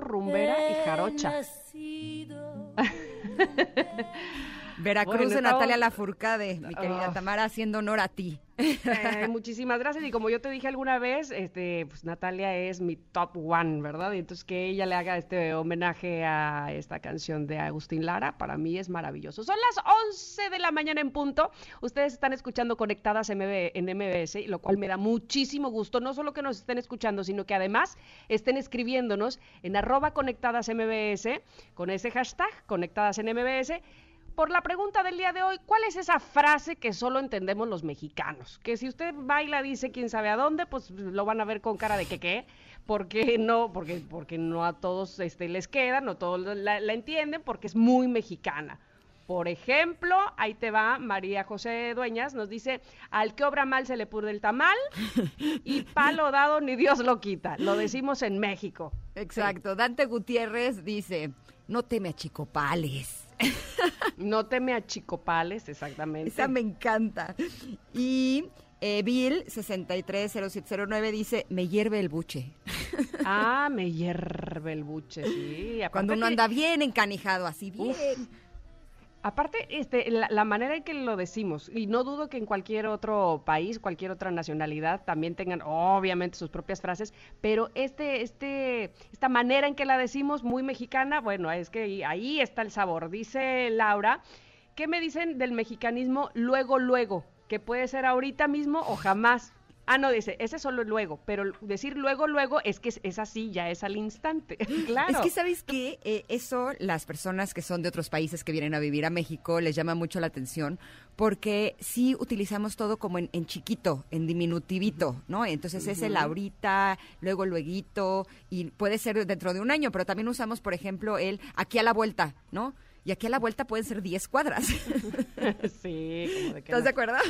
rumbera y jarocha.
Veracruz
Bueno,
de Natalia Lafourcade, mi querida
Ah.
Tamara, haciendo honor a ti.
Eh, (laughs) muchísimas gracias. Y como yo te dije alguna vez, este, pues Natalia es mi top one, ¿verdad? Y entonces que ella le haga este homenaje a esta canción de Agustín Lara, para mí es maravilloso. Son las 11 de la mañana en punto. Ustedes están escuchando conectadas MB en MBS, lo cual me da muchísimo gusto. No solo que nos estén escuchando, sino que además estén escribiéndonos en arroba conectadas MBS con ese hashtag conectadas en MBS por la pregunta del día de hoy, ¿cuál es esa frase que solo entendemos los mexicanos? Que si usted baila dice quién sabe a dónde, pues lo van a ver con cara de que qué, porque no, porque, porque no a todos este, les queda, no todos la, la entienden, porque es muy mexicana. Por ejemplo, ahí te va María José Dueñas, nos dice, al que obra mal se le purde el tamal (laughs) y palo dado ni Dios lo quita. Lo decimos en México.
Exacto. Dante Gutiérrez dice, no teme a chicopales.
No teme a chicopales, exactamente.
Esa me encanta. Y eh, Bill 630709 dice, me hierve el buche.
Ah, me hierve el buche, sí.
Cuando uno
que-
anda bien encanijado, así bien.
Uf. Aparte, este, la, manera en que lo decimos, y no dudo que en cualquier otro país, cualquier otra nacionalidad también tengan, obviamente, sus propias frases, pero este, este, esta manera en que la decimos, muy mexicana, bueno, es que ahí está el sabor. Dice Laura, ¿qué me dicen del mexicanismo luego, luego? Que puede ser ahorita mismo o jamás. Ah, no, dice, ese es solo luego, pero decir luego, luego es que es, es así, ya es al instante. (laughs) claro.
Es que, ¿sabes qué? Eh, eso las personas que son de otros países que vienen a vivir a México les llama mucho la atención porque sí utilizamos todo como en, en chiquito, en diminutivito, ¿no? Entonces es el ahorita, luego lueguito y puede ser dentro de un año, pero también usamos, por ejemplo, el aquí a la vuelta, ¿no? Y aquí a la vuelta pueden ser 10 cuadras. (laughs)
sí, como de que
¿Estás
no.
de acuerdo? (laughs)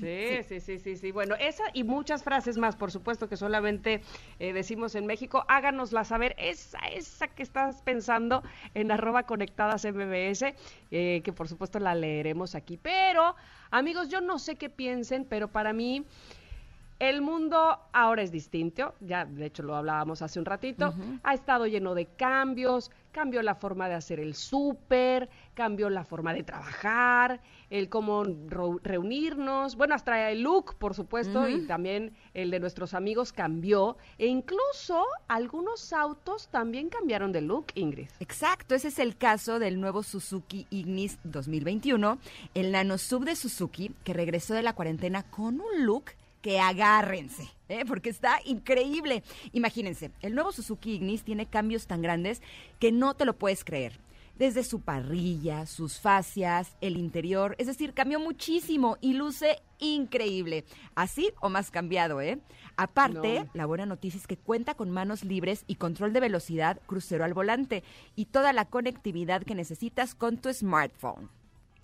Sí, sí, sí, sí, sí. Bueno, esa y muchas frases más, por supuesto, que solamente eh, decimos en México. Háganosla saber, esa, esa que estás pensando en arroba conectadas MBS, eh, que por supuesto la leeremos aquí. Pero, amigos, yo no sé qué piensen, pero para mí... El mundo ahora es distinto, ya de hecho lo hablábamos hace un ratito, ha estado lleno de cambios, cambió la forma de hacer el súper, cambió la forma de trabajar, el cómo reunirnos, bueno, hasta el look, por supuesto, y también el de nuestros amigos cambió, e incluso algunos autos también cambiaron de look, Ingrid.
Exacto, ese es el caso del nuevo Suzuki Ignis 2021, el nano sub de Suzuki que regresó de la cuarentena con un look que agárrense, ¿eh? porque está increíble. Imagínense, el nuevo Suzuki Ignis tiene cambios tan grandes que no te lo puedes creer. Desde su parrilla, sus fascias, el interior, es decir, cambió muchísimo y luce increíble. Así o más cambiado, ¿eh? Aparte,
No.
la buena noticia es que cuenta con manos libres y control de velocidad, crucero al volante y toda la conectividad que necesitas con tu smartphone.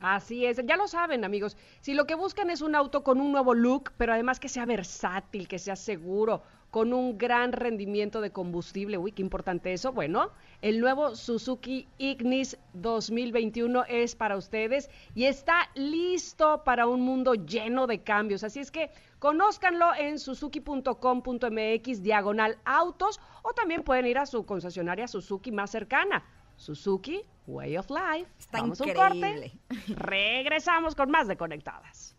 Así es, ya lo saben amigos, si lo que buscan es un auto con un nuevo look, pero además que sea versátil, que sea seguro, con un gran rendimiento de combustible, uy, qué importante eso, bueno, el nuevo Suzuki Ignis 2021 es para ustedes y está listo para un mundo lleno de cambios, así es que conózcanlo en suzuki.com.mx diagonal autos o también pueden ir a su concesionaria Suzuki más cercana. Suzuki Way of Life.
Está
Vamos a un corte. (laughs) Regresamos con más de Conectadas.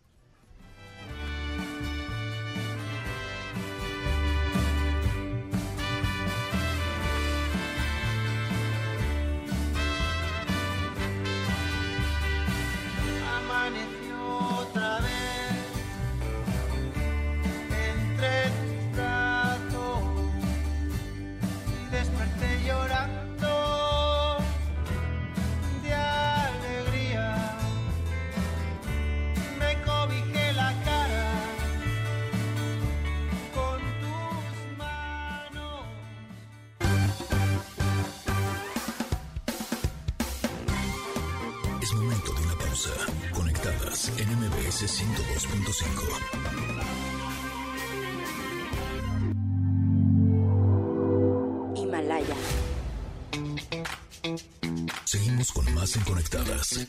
MBS 102.5.
Himalaya.
Seguimos con más en Conectadas.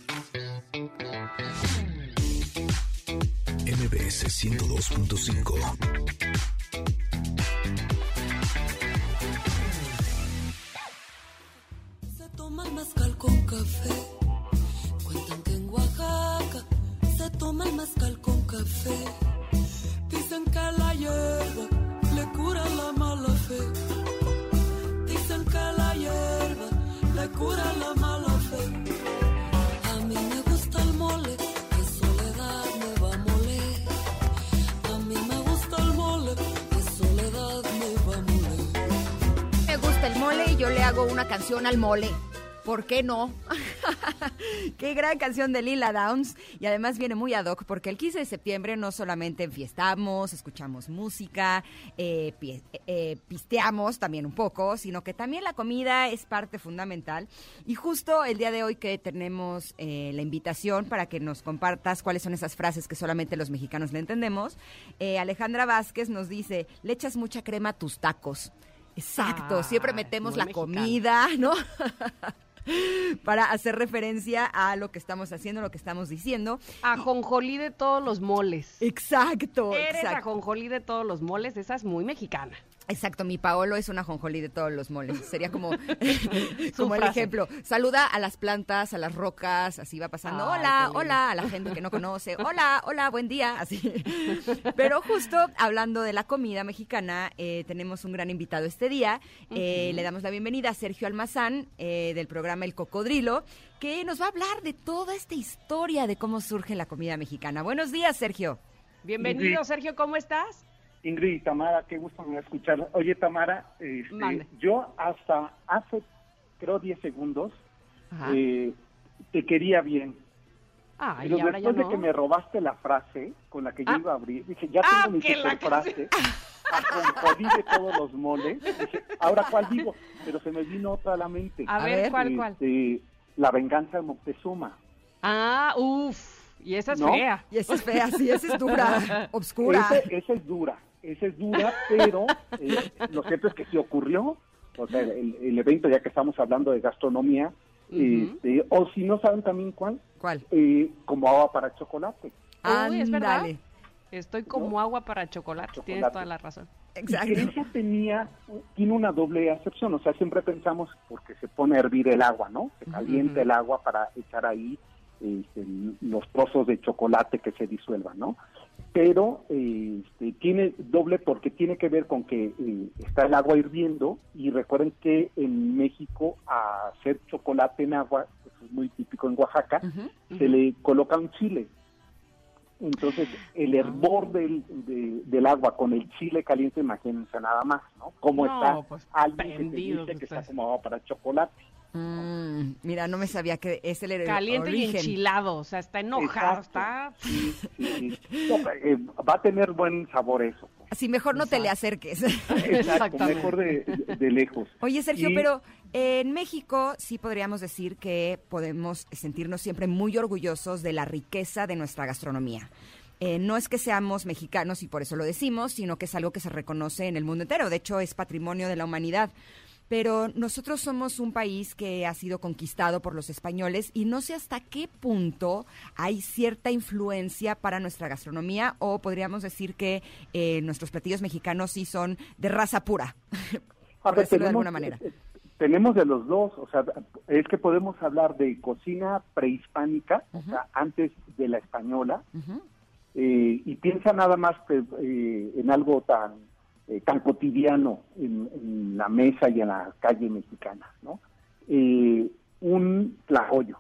MBS 102.5.
Se toma el mezcal con café. La hierba le cura la mala fe. Dicen que la hierba le cura la mala fe. A mí me gusta el mole, que soledad me va a moler. A mí me gusta el mole, que soledad me va a moler.
Me gusta el mole y yo le hago una canción al mole. ¿Por qué no? Qué gran canción de Lila Downs. Y además viene muy ad hoc porque el 15 de septiembre no solamente enfiestamos, escuchamos música, eh, eh, pisteamos también un poco, sino que también la comida es parte fundamental. Y justo el día de hoy que tenemos eh, la invitación para que nos compartas cuáles son esas frases que solamente los mexicanos le entendemos, Alejandra Vázquez nos dice, le echas mucha crema a tus tacos. Exacto, siempre
Ay,
metemos la
mexicano.
comida, ¿no? (laughs) (laughs) Para hacer referencia a lo que estamos haciendo, lo que estamos diciendo.
Ajonjolí de todos los moles.
Exacto,
Eres
exacto.
ajonjolí de todos los moles, esa es muy mexicana.
Exacto, mi Paolo es una jonjolí de todos los moles. Sería como, (laughs) (laughs) como el ejemplo. Saluda a las plantas, a las rocas, así va pasando.
Ay,
hola, hola, a la gente que no conoce. (laughs) Hola, hola, buen día. Así. Pero justo hablando de la comida mexicana, eh, tenemos un gran invitado este día. Eh, Le damos la bienvenida a Sergio Almazán eh, del programa El Cocodrilo, que nos va a hablar de toda esta historia de cómo surge la comida mexicana. Buenos días, Sergio.
Bienvenido. Sergio, ¿cómo estás?
Ingrid y Tamara, qué gusto me escuchar. Oye, Tamara, este, yo hasta hace, creo, 10 segundos, eh, te quería bien.
Ay,
Pero
y ahora ya
después de
no.
que me robaste la frase con la que yo
Ah.
iba a abrir, dije, ya
Ah,
tengo mi
la
super frase. Ajonjolí (laughs) de todos los moles. Dije, ahora cuál digo, pero se me vino otra a la mente.
A ver, ¿cuál, cuál?
Este, La venganza de Moctezuma.
Ah, uff, y esa es
¿No?
fea.
Y esa es fea, sí, esa es dura, (laughs) obscura.
Ese- esa es dura, esa es dura, pero eh, lo cierto es que sí ocurrió. O sea, el, el evento, ya que estamos hablando de gastronomía, este, o si no saben también cuál,
¿Cuál?
eh, como agua para chocolate.
Uy, es verdad. Estoy como agua para chocolate, tienes toda la razón.
Exacto.
esa tenía, tiene una doble acepción, o sea, siempre pensamos porque se pone a hervir el agua, ¿no? Se calienta el agua para echar ahí este, los trozos de chocolate que se disuelvan, ¿no? Pero este, tiene doble porque tiene que ver con que eh, está el agua hirviendo y recuerden que en México a hacer chocolate en agua, eso es muy típico en Oaxaca, se le coloca un chile. Entonces, el hervor del, de- del agua con el chile caliente, imagínense nada más, ¿no? Cómo
No,
está
pues,
alguien que te dice que está como para chocolate.
Mm, mira, no me sabía que es el
Caliente y enchilado, o sea, está enojado,
Exacto.
está...
Sí, sí, sí. No, eh, va a tener buen sabor eso.
Así mejor no te le acerques.
Exacto,
Exactamente.
mejor de, de lejos.
Oye, Sergio,
Y-
pero en México sí podríamos decir que podemos sentirnos siempre muy orgullosos de la riqueza de nuestra gastronomía. Eh, no es que seamos mexicanos y por eso lo decimos, sino que es algo que se reconoce en el mundo entero. De hecho, es patrimonio de la humanidad. Pero nosotros somos un país que ha sido conquistado por los españoles y no sé hasta qué punto hay cierta influencia para nuestra gastronomía o podríamos decir que eh, nuestros platillos mexicanos sí son de raza pura, por
ver,
decirlo de
tenemos,
alguna manera.
eh, tenemos de los dos, o sea, es que podemos hablar de cocina prehispánica, o sea, antes de la española, eh, y piensa nada más que, eh, en algo tan eh, tan cotidiano en, en la mesa y en la calle mexicana, ¿no? Eh, un tlajoyo,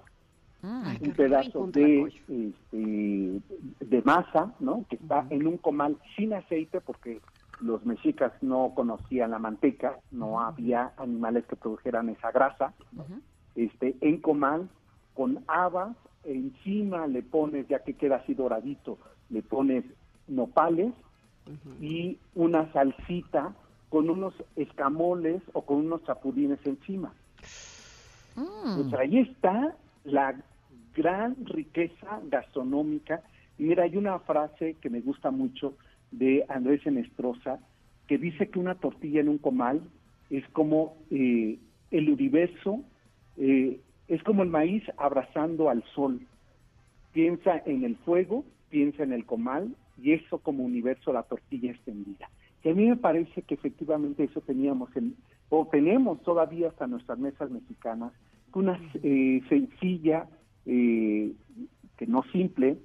qué
un pedazo de, este, de masa, ¿no? Que está en un comal sin aceite porque los mexicas no conocían la manteca, no había animales que produjeran esa grasa, este, en comal con habas, encima le pones, ya que queda así doradito, le pones nopales y una salsita con unos escamoles o con unos chapulines encima.
Mm.
Pues ahí está la gran riqueza gastronómica Y mira, hay una frase que me gusta mucho de Andrés Enestrosa que dice que una tortilla en un comal es como eh, el universo, eh, es como el maíz abrazando al sol. Piensa en el fuego, piensa en el comal y eso como universo la tortilla extendida. Y a mí me parece que efectivamente eso teníamos en, o tenemos todavía hasta nuestras mesas mexicanas, una eh, sencilla, eh, que no simple,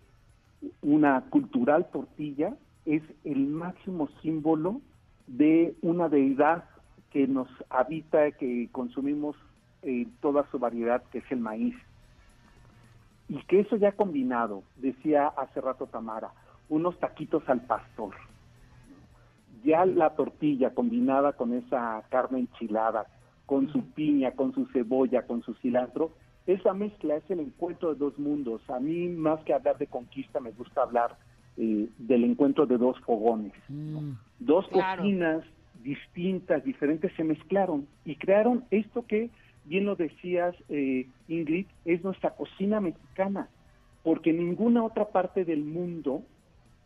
una cultural tortilla es el máximo símbolo de una deidad que nos habita, que consumimos en toda su variedad, que es el maíz. Y que eso ya combinado, decía hace rato Tamara, unos taquitos al pastor. Ya la tortilla combinada con esa carne enchilada, con su piña, con su cebolla, con su cilantro, esa mezcla es el encuentro de dos mundos. A mí, más que hablar de conquista, me gusta hablar eh, del encuentro de dos fogones. Dos cocinas distintas, diferentes, se mezclaron y crearon esto que, bien lo decías, eh, Ingrid, es nuestra cocina mexicana, porque en ninguna otra parte del mundo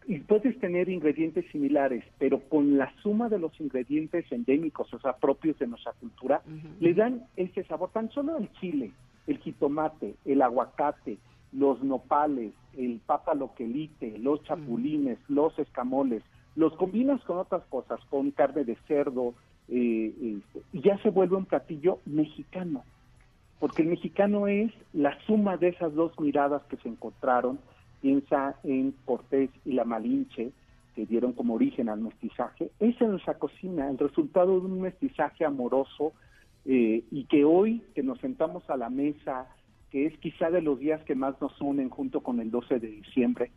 y puedes tener ingredientes similares, pero con la suma de los ingredientes endémicos, o sea, propios de nuestra cultura, le dan ese sabor. Tan solo el chile, el jitomate, el aguacate, los nopales, el papaloquelite, los chapulines, los escamoles, los combinas con otras cosas, con carne de cerdo, eh, este, y ya se vuelve un platillo mexicano, porque el mexicano es la suma de esas dos miradas que se encontraron, piensa en Cortés y la Malinche, que dieron como origen al mestizaje, esa es nuestra cocina, el resultado de un mestizaje amoroso eh, y que hoy que nos sentamos a la mesa, que es quizá de los días que más nos unen junto con el 12 de diciembre,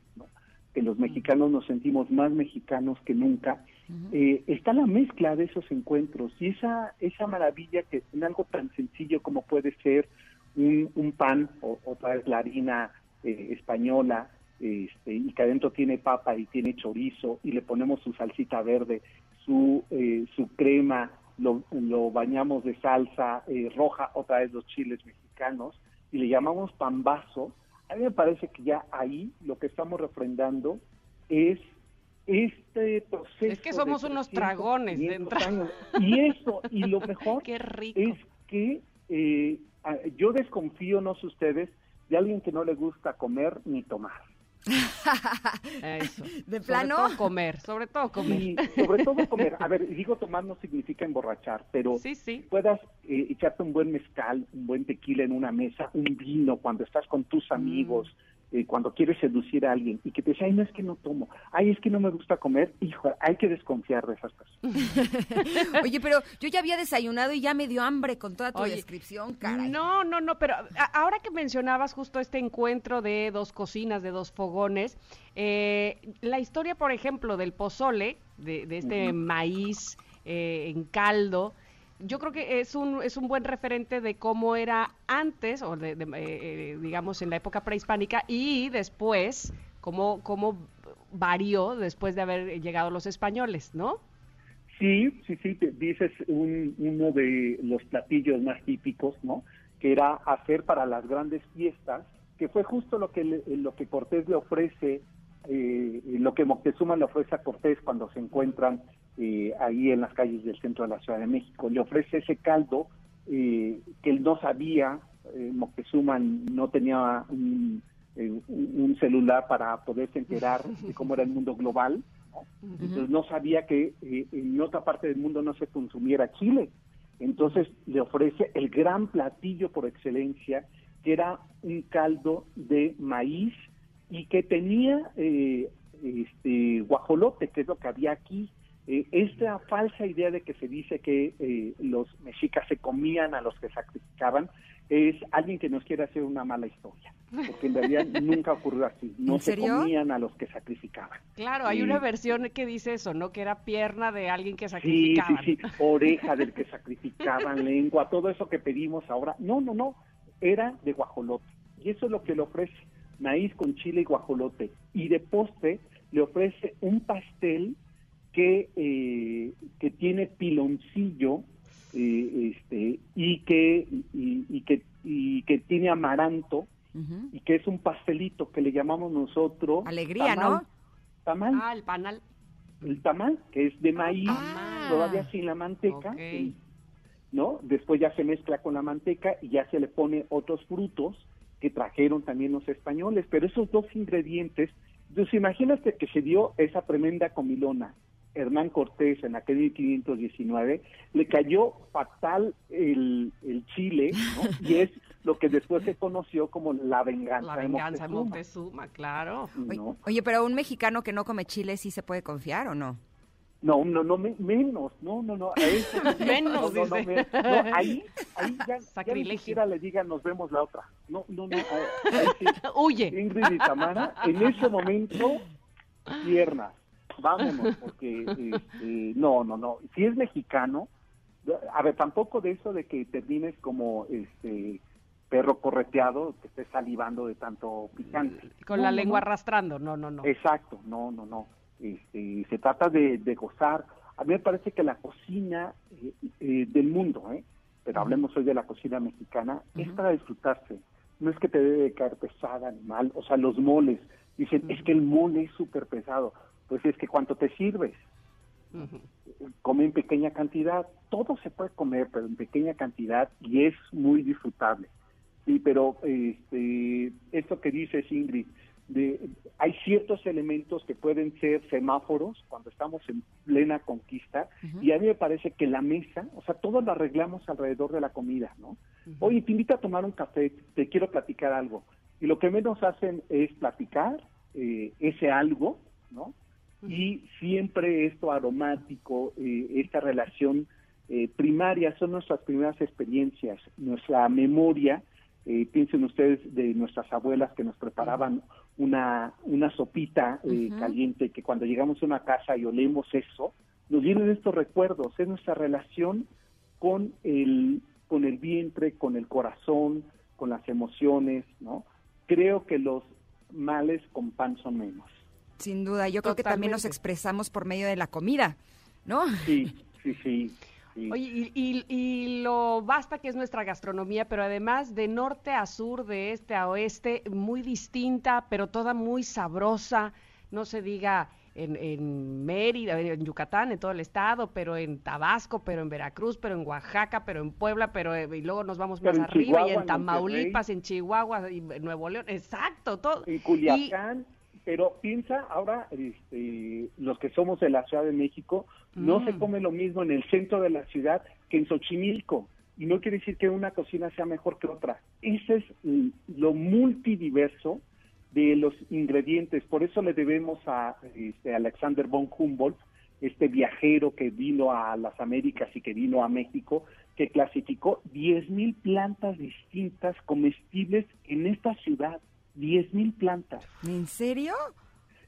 que los mexicanos nos sentimos más mexicanos que nunca, eh, está la mezcla de esos encuentros y esa, esa maravilla que en algo tan sencillo como puede ser un, un pan, o otra vez la harina eh, española, este, y que adentro tiene papa y tiene chorizo, y le ponemos su salsita verde, su, eh, su crema, lo, lo, bañamos de salsa eh, roja, otra vez los chiles mexicanos, y le llamamos pambazo, a mí me parece que ya ahí lo que estamos refrendando es este proceso.
Es que somos unos dragones de
Y eso, y lo (laughs) mejor
Qué rico.
es que yo desconfío, no sé ustedes, de alguien que no le gusta comer ni tomar. (laughs)
Eso.
¿De
Sobre
plano?
todo comer, sobre todo comer.
Y sobre todo (laughs) comer. A ver, digo tomar no significa emborrachar, pero
Sí, sí.
puedas eh, echarte un buen mezcal, un buen tequila en una mesa, un vino cuando estás con tus
Mm.
Eh, cuando quieres seducir a alguien y que te dice, ay, no es que no tomo, ay, es que no me gusta comer, hijo, hay que desconfiar de esas personas. (laughs)
Oye, pero yo ya había desayunado y ya me dio hambre con toda tu
Oye,
descripción, caray.
No, no, no, pero ahora que mencionabas justo este encuentro de dos cocinas, de dos fogones, eh, la historia, por ejemplo, del pozole, de, de este maíz eh, en caldo, yo creo que es un, es un buen referente de cómo era antes, o de, de, eh, digamos en la época prehispánica, y después, cómo, cómo varió después de haber llegado los españoles, ¿no?
Sí, sí, sí, dices un- uno de los platillos más típicos, ¿no? Que era hacer para las grandes fiestas, que fue justo lo que lo que Cortés le ofrece, eh, lo que Moctezuma le ofrece a Cortés cuando se encuentran eh, ahí en las calles del centro de la Ciudad de México. Le ofrece ese caldo eh, que él no sabía, eh, Moctezuma no tenía un, eh, un- celular para poderse enterar de cómo era el mundo global, entonces no sabía que eh, en otra parte del mundo no se consumiera chile. Entonces le ofrece el gran platillo por excelencia, que era un caldo de maíz y que tenía eh, este guajolote, que es lo que había aquí. Eh, esta falsa idea de que se dice que eh, los mexicas se comían a los que sacrificaban es alguien que nos quiere hacer una mala historia, porque en realidad (laughs) nunca ocurrió así. No
¿En
se
serio?
comían a los que sacrificaban.
Claro, hay
Sí.
una versión que dice eso, ¿no? Que era pierna de alguien que
Sí,
sacrificaban.
sí, sí, oreja del que sacrificaban, (laughs) lengua, todo eso que pedimos ahora. No, no, no, era de guajolote. Y eso es lo que le ofrece, maíz con chile y guajolote. Y de postre le ofrece un pastel que, eh, que tiene piloncillo eh, este, y, que, y, y que, y que tiene amaranto y que es un pastelito que le llamamos nosotros
Alegría,
tamal.
¿no?
Tamal,
Ah, el panal.
el tamal, que es de maíz,
Ah.
todavía sin la manteca, ¿no? Después ya se mezcla con la manteca y ya se le pone otros frutos que trajeron también los españoles, pero esos dos ingredientes, entonces imagínate que se dio esa tremenda comilona. Hernán Cortés en aquel 1519, le cayó fatal el, el chile, ¿no? (laughs) y es lo que después se conoció como la venganza,
La venganza de
Moctezuma,
Montezuma, claro.
Oye, pero un mexicano que no come chile sí se puede confiar o no?
No, no, no, me- menos, no, no, no. a eso no,
Menos,
no, no, me- no, ahí, ahí ya, ya ni siquiera le digan nos vemos la otra. No, no, no. sí.
Huye.
Ingrid y Tamara, en ese momento, piernas. Vámonos, porque este, no, no, no. Si es mexicano, a ver, tampoco de eso de que termines como este perro correteado, que estés salivando de tanto picante.
Con la lengua arrastrando. No, no, no.
Exacto, no, no, no. Este, se trata de, de gozar. A mí me parece que la cocina eh, eh, del mundo, ¿eh? pero hablemos hoy de la cocina mexicana, es para disfrutarse. No es que te debe de caer pesada ni mal. O sea, los moles. Dicen, es que el mole es súper pesado. Pues es que cuánto te sirves. Come en pequeña cantidad. Todo se puede comer, pero en pequeña cantidad y es muy disfrutable. Sí, pero este, esto que dices, Ingrid, de, hay ciertos elementos que pueden ser semáforos cuando estamos en plena conquista y a mí me parece que la mesa, o sea, todo lo arreglamos alrededor de la comida, ¿no? Oye, te invito a tomar un café, te quiero platicar algo. Y lo que menos hacen es platicar eh, ese algo, ¿no? Y siempre esto aromático, eh, esta relación eh, primaria, son nuestras primeras experiencias, nuestra memoria. Eh, piensen ustedes de nuestras abuelas que nos preparaban una, una sopita eh, caliente, que cuando llegamos a una casa y olemos eso, nos vienen estos recuerdos, es nuestra relación con el, con el vientre, con el corazón, con las emociones, ¿no? Creo que los males con pan son menos.
Sin duda, yo creo que también nos expresamos por medio de la comida, ¿no?
Sí, sí, sí. Sí.
Oye, y, y- y lo basta que es nuestra gastronomía, pero además de norte a sur, de este a oeste, muy distinta, pero toda muy sabrosa. No se diga en, en Mérida, en Yucatán, en todo el estado, pero en Tabasco, pero en Veracruz, pero en Oaxaca, pero en Puebla, pero eh, y luego nos vamos
Pero
más arriba y
Chihuahua,
en
en
Tamaulipas, en Chihuahua, y en Nuevo León. Exacto, todo.
en
Y-
Culiacán, pero piensa ahora, este, los que somos de la Ciudad de México, no
Mm.
se come lo mismo en el centro de la ciudad que en Xochimilco. Y no quiere decir que una cocina sea mejor que otra. Ese es mm, lo multidiverso de los ingredientes. Por eso le debemos a este, Alexander von Humboldt, este viajero que vino a las Américas y que vino a México, que clasificó 10.000 plantas distintas comestibles en esta ciudad. 10.000 plantas
¿En serio?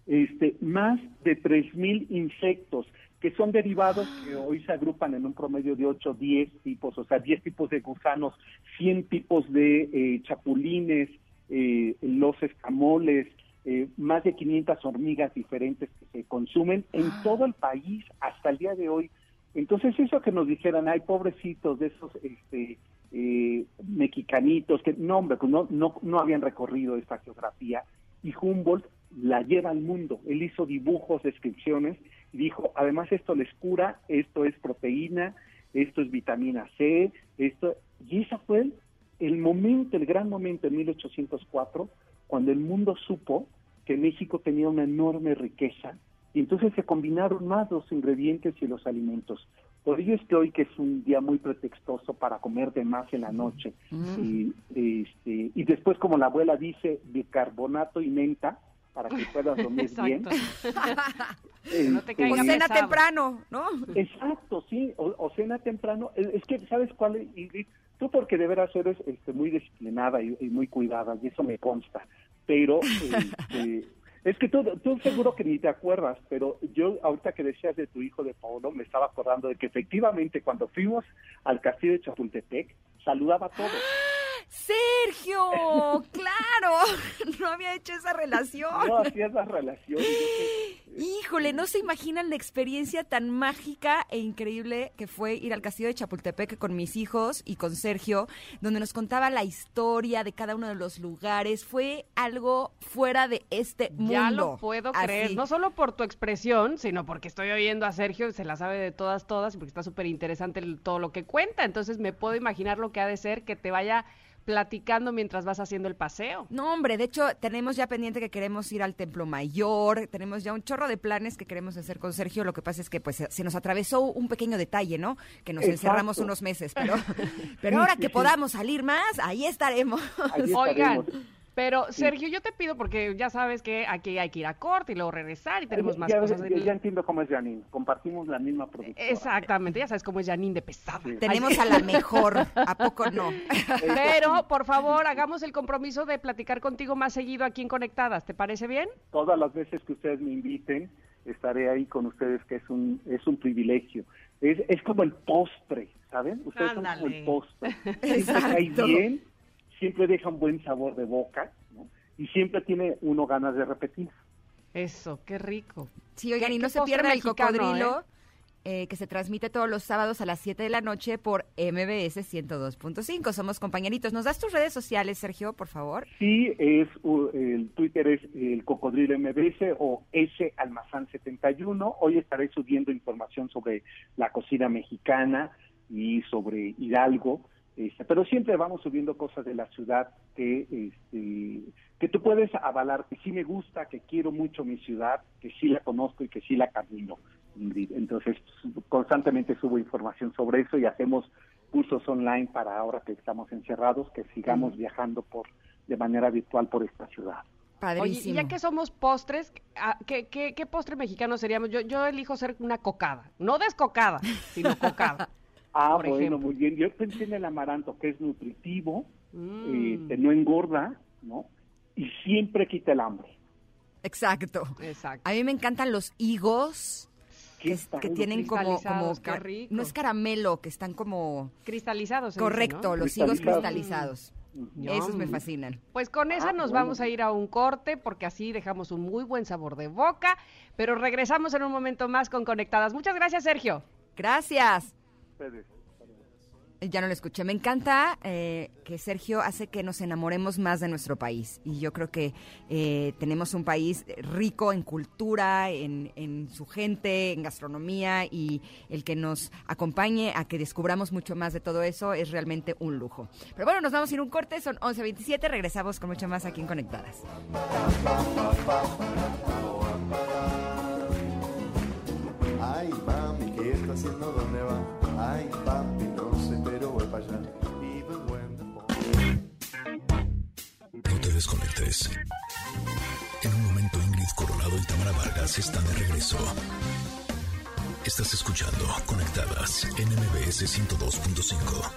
este, más de 3.000 insectos que son derivados que hoy se agrupan en un promedio de 8, 10 tipos, o sea, 10 tipos de gusanos, 100 tipos de eh, chapulines, eh, los escamoles, eh, más de 500 hormigas diferentes que se consumen en todo el país hasta el día de hoy. Entonces, eso que nos dijeran, ay, pobrecitos de esos este, eh, mexicanitos, que no, pues no, no, no habían recorrido esta geografía, y Humboldt la lleva al mundo. Él hizo dibujos, descripciones, y dijo, además esto les cura, esto es proteína, esto es vitamina C, esto, y ese fue el, el momento, el gran momento en 1804, cuando el mundo supo que México tenía una enorme riqueza, y entonces se combinaron más los ingredientes y los alimentos. Por ello es que hoy que es un día muy pretextoso para comer de más en la noche. Y, este, y después, como la abuela dice, bicarbonato y menta, para que puedas dormir (laughs) bien.
Que (laughs) no te
Este,
caiga
O cena temprano, ¿no?
Exacto, sí, o, o cena temprano. Es es que, ¿sabes cuál, Ingrid? Tú porque de veras eres este, muy disciplinada y, y muy cuidada, y eso me consta. Pero (laughs) este, es que tú, tú seguro que ni te acuerdas, pero yo ahorita que decías de tu hijo de Paulo, me estaba acordando de que efectivamente cuando fuimos al castillo de Chapultepec, saludaba a todos.
Sergio, claro, (laughs) no había hecho esa relación.
No hacía esa relación. (gasps)
Híjole, no se imaginan la experiencia tan mágica e increíble que fue ir al castillo de Chapultepec con mis hijos y con Sergio, donde nos contaba la historia de cada uno de los lugares. Fue algo fuera de este mundo.
Ya lo puedo
Así.
creer, no solo por tu expresión, sino porque estoy oyendo a Sergio y se la sabe de todas, todas, y porque está súper interesante todo lo que cuenta. Entonces me puedo imaginar lo que ha de ser que te vaya platicando mientras vas haciendo el paseo.
No, hombre, de hecho, tenemos ya pendiente que queremos ir al Templo Mayor, tenemos ya un chorro de planes que queremos hacer con Sergio. Lo que pasa es que pues se nos atravesó un pequeño detalle, ¿no? Que nos
Exacto.
encerramos unos meses, pero, (laughs) pero ahora que podamos salir más, ahí estaremos.
Ahí (laughs)
Oigan,
estaremos.
Pero. Sergio, yo te pido, porque ya sabes que aquí hay que ir a corte y luego regresar y tenemos más
ya,
cosas.
ya-
en-
ya entiendo cómo es Janine. Compartimos la misma producción.
Exactamente, ya sabes cómo es Janine de pesada.
Tenemos a la mejor, ¿a poco no? (laughs)
Pero, por favor, hagamos el compromiso de platicar contigo más seguido aquí en Conectadas. ¿Te parece bien?
Todas las veces que ustedes me inviten, estaré ahí con ustedes, que es un, es un privilegio. Es, es como el postre, ¿saben? Ustedes son como el postre. (laughs) Siempre cae
Exacto.
bien, siempre deja un buen sabor de boca, ¿no? Y siempre tiene uno ganas de repetir.
Eso, qué rico.
Sí, oigan,
¿Qué-
y no se pierdan el cocodrilo,
eh?
eh, que se transmite todos los sábados a las 7 de la noche por MBS 102.5. Somos compañeritos. ¿Nos das tus redes sociales, Sergio, por favor?
Sí, es uh, el Twitter es el Cocodrilo MBS o S Almazán 71. Hoy estaré subiendo información sobre la cocina mexicana y sobre Hidalgo. Este, pero siempre vamos subiendo cosas de la ciudad que este, que tú puedes avalar que sí me gusta, que quiero mucho mi ciudad, que sí la conozco y que sí la camino. Entonces, constantemente subo información sobre eso y hacemos cursos online para ahora que estamos encerrados, que sigamos viajando por de manera virtual por esta ciudad.
Oye, y
Padrísimo.
ya que somos postres, ah, ¿qué, qué, qué postre mexicano seríamos? Yo, yo elijo ser una cocada. No descocada, sino cocada. (laughs)
Ah,
Por
bueno,
ejemplo.
muy bien. Yo pensé en el amaranto, que es nutritivo,
Mm.
eh, que no engorda, ¿no? Y siempre quita el hambre.
Exacto.
Exacto.
A mí me encantan los higos
¿Qué
que, tienen como, como
Cristalizados, qué
ca-
rico.
no es caramelo, que están como
Cristalizados. dice,
correcto,
¿no?
los higos
Cristalizados.
cristalizados. Esos me fascinan.
Pues con esa
Ah,
nos
bueno.
vamos a ir a un corte porque así dejamos un muy buen sabor de boca, pero regresamos en un momento más con Conectadas. Muchas gracias, Sergio.
Gracias.
Ustedes.
Ya no lo escuché. Me encanta eh, que Sergio hace que nos enamoremos más de nuestro país. Y yo creo que eh, tenemos un país rico en cultura, en, en su gente, en gastronomía. Y el que nos acompañe a que descubramos mucho más de todo eso es realmente un lujo. Pero bueno, nos vamos a ir a un corte. Son 11.27. Regresamos con mucho más aquí en Conectadas.
Ay, mami, ¿qué está haciendo? ¿Dónde va? Ay, papi, no sé, pero voy para allá.
No te desconectes. En un momento Ingrid Coronado y Tamara Vargas están de regreso. Estás escuchando Conectadas en MBS 102.5.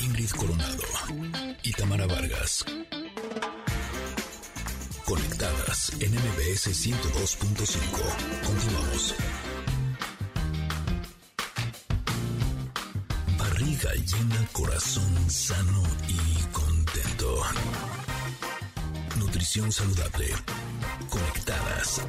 Ingrid Coronado y Tamara Vargas. Conectadas en MBS 102.5. Continuamos. Barriga llena, corazón sano y contento. Nutrición saludable. Conectadas.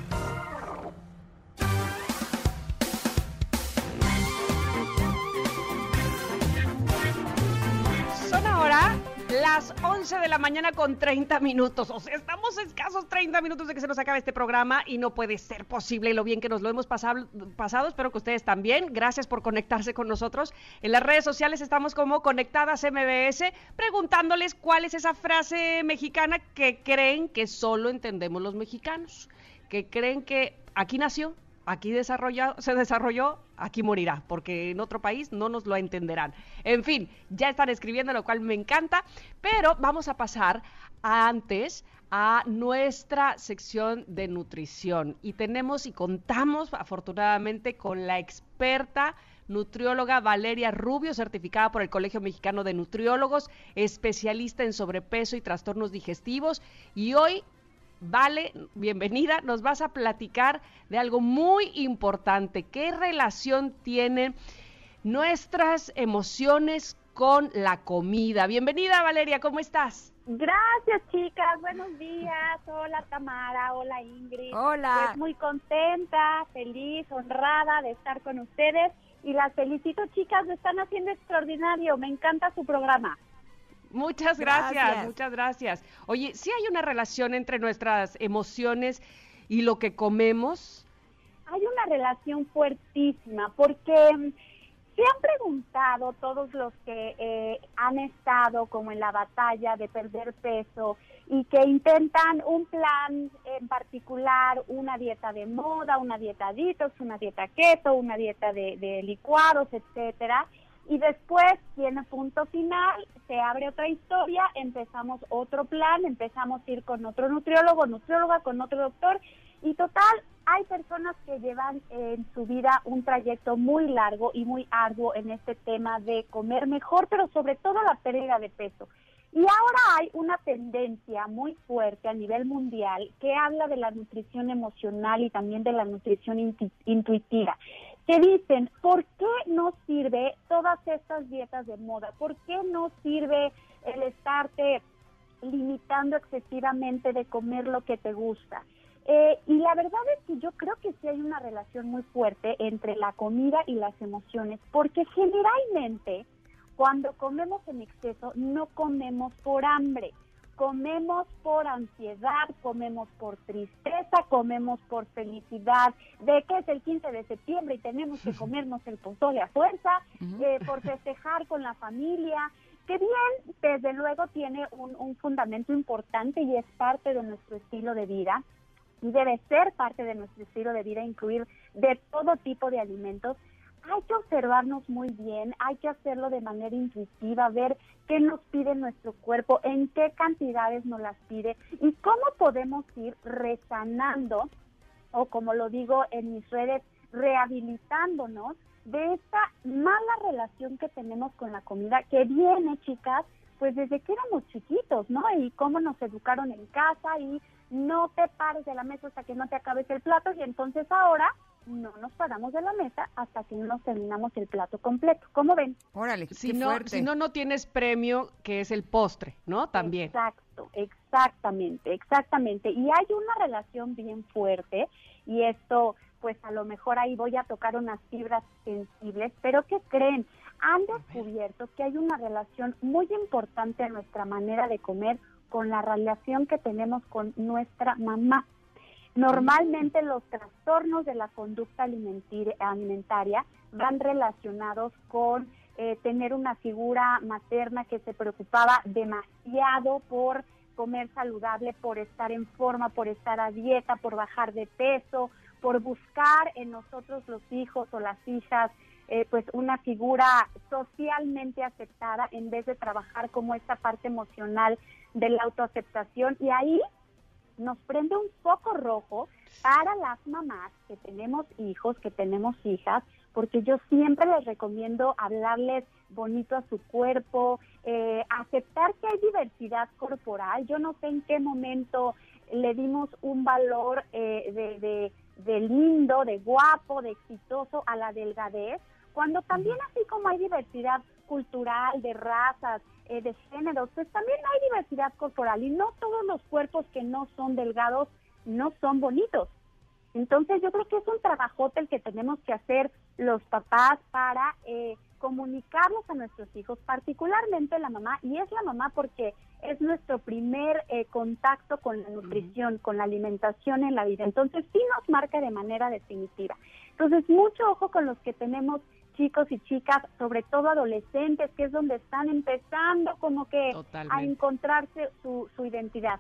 11 de la mañana con 30 minutos. O sea, estamos escasos 30 minutos de que se nos acabe este programa y no puede ser posible lo bien que nos lo hemos pasado. pasado. Espero que ustedes también. Gracias por conectarse con nosotros. En las redes sociales estamos como Conectadas MBS preguntándoles cuál es esa frase mexicana que creen que solo entendemos los mexicanos. Que creen que aquí nació, aquí se desarrolló, aquí morirá, porque en otro país no nos lo entenderán. En fin, ya están escribiendo, lo cual me encanta, pero vamos a pasar antes a nuestra sección de nutrición y tenemos y contamos afortunadamente con la experta nutrióloga Valeria Rubio, certificada por el Colegio Mexicano de Nutriólogos, especialista en sobrepeso y trastornos digestivos y hoy Vale, bienvenida. Nos vas a platicar de algo muy importante. ¿Qué relación tienen nuestras emociones con la comida? Bienvenida, Valeria, ¿cómo estás?
Gracias, chicas. Buenos días. Hola, Tamara. Hola, Ingrid.
Hola.
Pues muy contenta, feliz, honrada de estar con ustedes. Y las felicito, chicas. Lo están haciendo extraordinario. Me encanta su programa.
Muchas gracias,
Gracias.
muchas gracias. Oye, ¿sí hay una relación entre nuestras emociones y lo que comemos?
Hay una relación fuertísima porque mm, se han preguntado todos los que eh, han estado como en la batalla de perder peso y que intentan un plan en particular, una dieta de moda, una dieta detox, una dieta keto, una dieta de, de licuados, etcétera. Y después tiene punto final, se abre otra historia, empezamos otro plan, empezamos a ir con otro nutriólogo, nutrióloga, con otro doctor. Y total, hay personas que llevan en su vida un trayecto muy largo y muy arduo en este tema de comer mejor, pero sobre todo la pérdida de peso. Y ahora hay una tendencia muy fuerte a nivel mundial que habla de la nutrición emocional y también de la nutrición intu- intuitiva, que dicen, ¿por qué no sirve todas estas dietas de moda? ¿Por qué no sirve el estarte limitando excesivamente de comer lo que te gusta? Eh, y la verdad es que yo creo que sí hay una relación muy fuerte entre la comida y las emociones, porque generalmente cuando comemos en exceso no comemos por hambre, comemos por ansiedad, comemos por tristeza, comemos por felicidad, de que es el 15 de septiembre y tenemos que (laughs) comernos el pozole a fuerza, eh, por festejar con la familia, que bien, desde luego tiene un, un fundamento importante y es parte de nuestro estilo de vida y debe ser parte de nuestro estilo de vida incluir de todo tipo de alimentos. Hay que observarnos muy bien, hay que hacerlo de manera intuitiva, ver qué nos pide nuestro cuerpo, en qué cantidades nos las pide y cómo podemos ir resanando o como lo digo en mis redes, rehabilitándonos de esta mala relación que tenemos con la comida que viene, chicas, pues desde que éramos chiquitos, ¿no? Y cómo nos educaron en casa y no te pares de la mesa hasta que no te acabes el plato y entonces ahora no nos paramos de la mesa hasta que no nos terminamos el plato completo. ¿Cómo ven?
Órale,
Si
qué
no,
fuerte.
si no, no tienes premio, que es el postre, ¿no? También.
Exacto, exactamente, exactamente. Y hay una relación bien fuerte y esto, pues a lo mejor ahí voy a tocar unas fibras sensibles, pero ¿qué creen? Han descubierto que hay una relación muy importante en nuestra manera de comer con la relación que tenemos con nuestra mamá. Normalmente los trastornos de la conducta alimentaria van relacionados con eh, tener una figura materna que se preocupaba demasiado por comer saludable, por estar en forma, por estar a dieta, por bajar de peso, por buscar en nosotros los hijos o las hijas eh, pues una figura socialmente aceptada en vez de trabajar como esta parte emocional de la autoaceptación. Y ahí nos prende un foco rojo para las mamás que tenemos hijos, que tenemos hijas, porque yo siempre les recomiendo hablarles bonito a su cuerpo, eh, aceptar que hay diversidad corporal. Yo no sé en qué momento le dimos un valor eh, de, de- de lindo, de guapo, de exitoso a la delgadez, cuando también así como hay diversidad cultural, de razas, eh, de géneros, pues también hay diversidad corporal y no todos los cuerpos que no son delgados no son bonitos. Entonces yo creo que es un trabajote el que tenemos que hacer los papás para eh, comunicarlos a nuestros hijos, particularmente la mamá, y es la mamá porque es nuestro primer eh, contacto con la nutrición, con la alimentación en la vida. Entonces sí nos marca de manera definitiva. Entonces mucho ojo con los que tenemos chicos y chicas, sobre todo adolescentes, que es donde están empezando como que a
Totalmente.
encontrarse su, su identidad.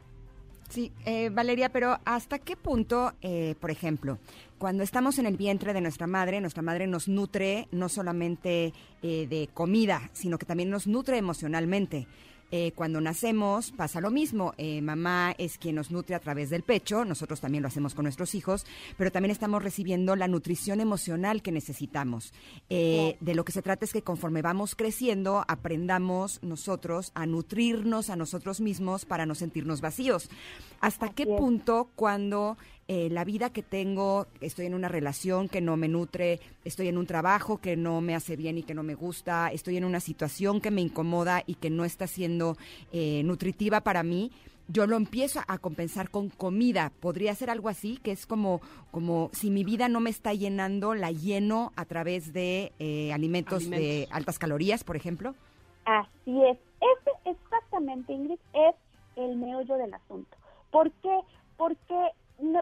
Sí, eh, Valeria, pero ¿hasta qué punto, eh, por ejemplo, cuando estamos en el vientre de nuestra madre, nuestra madre nos nutre no solamente eh, de comida, sino que también nos nutre emocionalmente? Eh, cuando nacemos pasa lo mismo. Eh, mamá es quien nos nutre a través del pecho, nosotros también lo hacemos con nuestros hijos, pero también estamos recibiendo la nutrición emocional que necesitamos. Eh, de lo que se trata es que conforme vamos creciendo, aprendamos nosotros a nutrirnos a nosotros mismos para no sentirnos vacíos. ¿Hasta qué punto cuando eh, la vida que tengo, estoy en una relación que no me nutre, estoy en un trabajo que no me hace bien y que no me gusta, estoy en una situación que me incomoda y que no está siendo eh, nutritiva para mí, yo lo empiezo a compensar con comida. Podría ser algo así, que es como, como si mi vida no me está llenando, la lleno a través de eh, alimentos, de altas calorías, por ejemplo.
Así es. Ese exactamente, Ingrid, es el meollo del asunto. ¿Por qué? Porque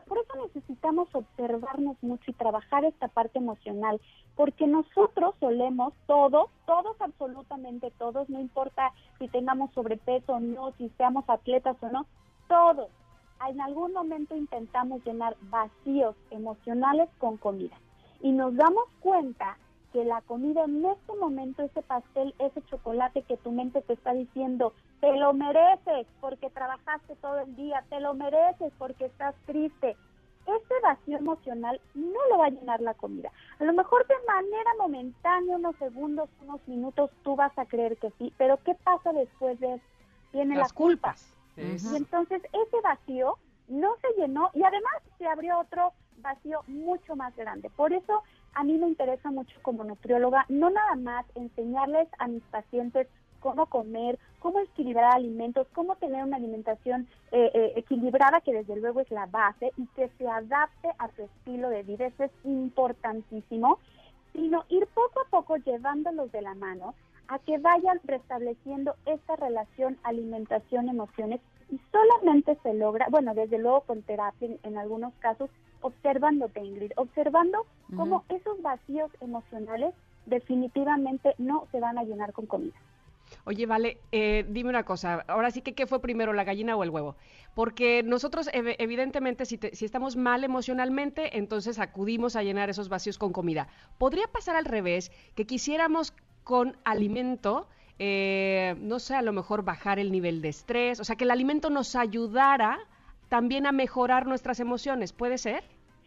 por eso necesitamos observarnos mucho y trabajar esta parte emocional, porque nosotros solemos, todos, todos absolutamente todos, no importa si tengamos sobrepeso o no, si seamos atletas o no, todos, en algún momento intentamos llenar vacíos emocionales con comida. Y nos damos cuenta que la comida en este momento, ese pastel, ese chocolate que tu mente te está diciendo, te lo mereces porque trabajaste todo el día, te lo mereces porque estás triste. Ese vacío emocional no lo va a llenar la comida. A lo mejor de manera momentánea, unos segundos, unos minutos, tú vas a creer que sí, pero ¿qué pasa después de eso? Viene
Las
la culpa.
culpas.
Y entonces ese vacío no se llenó y además se abrió otro vacío mucho más grande. Por eso a mí me interesa mucho como nutrióloga no nada más enseñarles a mis pacientes cómo comer, cómo equilibrar alimentos, cómo tener una alimentación eh, eh, equilibrada, que desde luego es la base, y que se adapte a tu estilo de vida. Eso es importantísimo, sino ir poco a poco llevándolos de la mano a que vayan restableciendo esta relación alimentación-emociones y solamente se logra, bueno, desde luego con terapia en, en algunos casos, observándote, Ingrid, observando cómo esos vacíos emocionales definitivamente no se van a llenar con comida.
Oye, vale, eh, dime una cosa, ahora sí que qué fue primero, la gallina o el huevo, porque nosotros ev- evidentemente si, te- si estamos mal emocionalmente, entonces acudimos a llenar esos vacíos con comida. ¿Podría pasar al revés, que quisiéramos con alimento, eh, no sé, a lo mejor bajar el nivel de estrés, o sea, que el alimento nos ayudara también a mejorar nuestras emociones, ¿puede ser?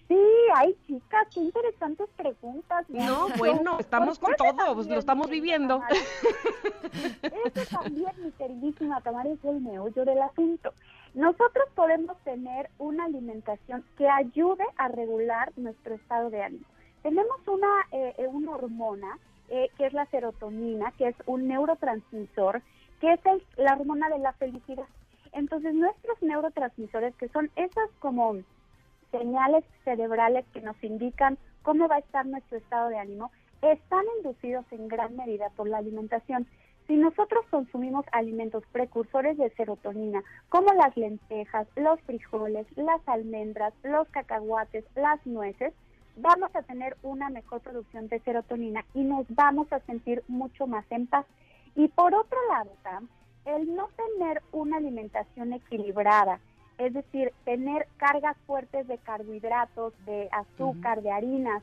Sí, ay chicas, qué interesantes preguntas.
No, bueno, estamos con todo, pues, lo estamos viviendo.
Ese también, mi queridísima Tamara, es el meollo del asunto. Nosotros podemos tener una alimentación que ayude a regular nuestro estado de ánimo. Tenemos una, eh, eh, una hormona eh, que es la serotonina, que es un neurotransmisor, que es el- la hormona de la felicidad. Entonces, nuestros neurotransmisores, que son esas como señales cerebrales que nos indican cómo va a estar nuestro estado de ánimo, están inducidos en gran medida por la alimentación. Si nosotros consumimos alimentos precursores de serotonina, como las lentejas, los frijoles, las almendras, los cacahuates, las nueces, vamos a tener una mejor producción de serotonina y nos vamos a sentir mucho más en paz. Y por otro lado, el no tener una alimentación equilibrada, es decir, tener cargas fuertes de carbohidratos, de azúcar, de harinas,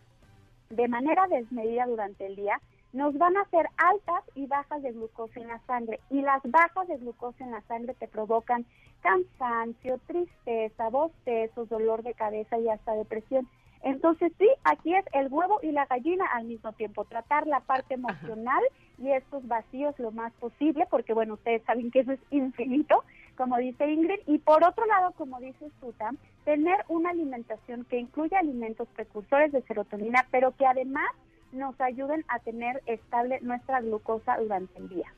de manera desmedida durante el día, nos van a hacer altas y bajas de glucosa en la sangre. Y las bajas de glucosa en la sangre te provocan cansancio, tristeza, bostezos, dolor de cabeza y hasta depresión. Entonces sí, aquí es el huevo y la gallina al mismo tiempo, tratar la parte emocional y estos vacíos lo más posible, porque bueno, ustedes saben que eso es infinito, como dice Ingrid, y por otro lado, como dice Sutam, tener una alimentación que incluya alimentos precursores de serotonina, pero que además nos ayuden a tener estable nuestra glucosa durante el día.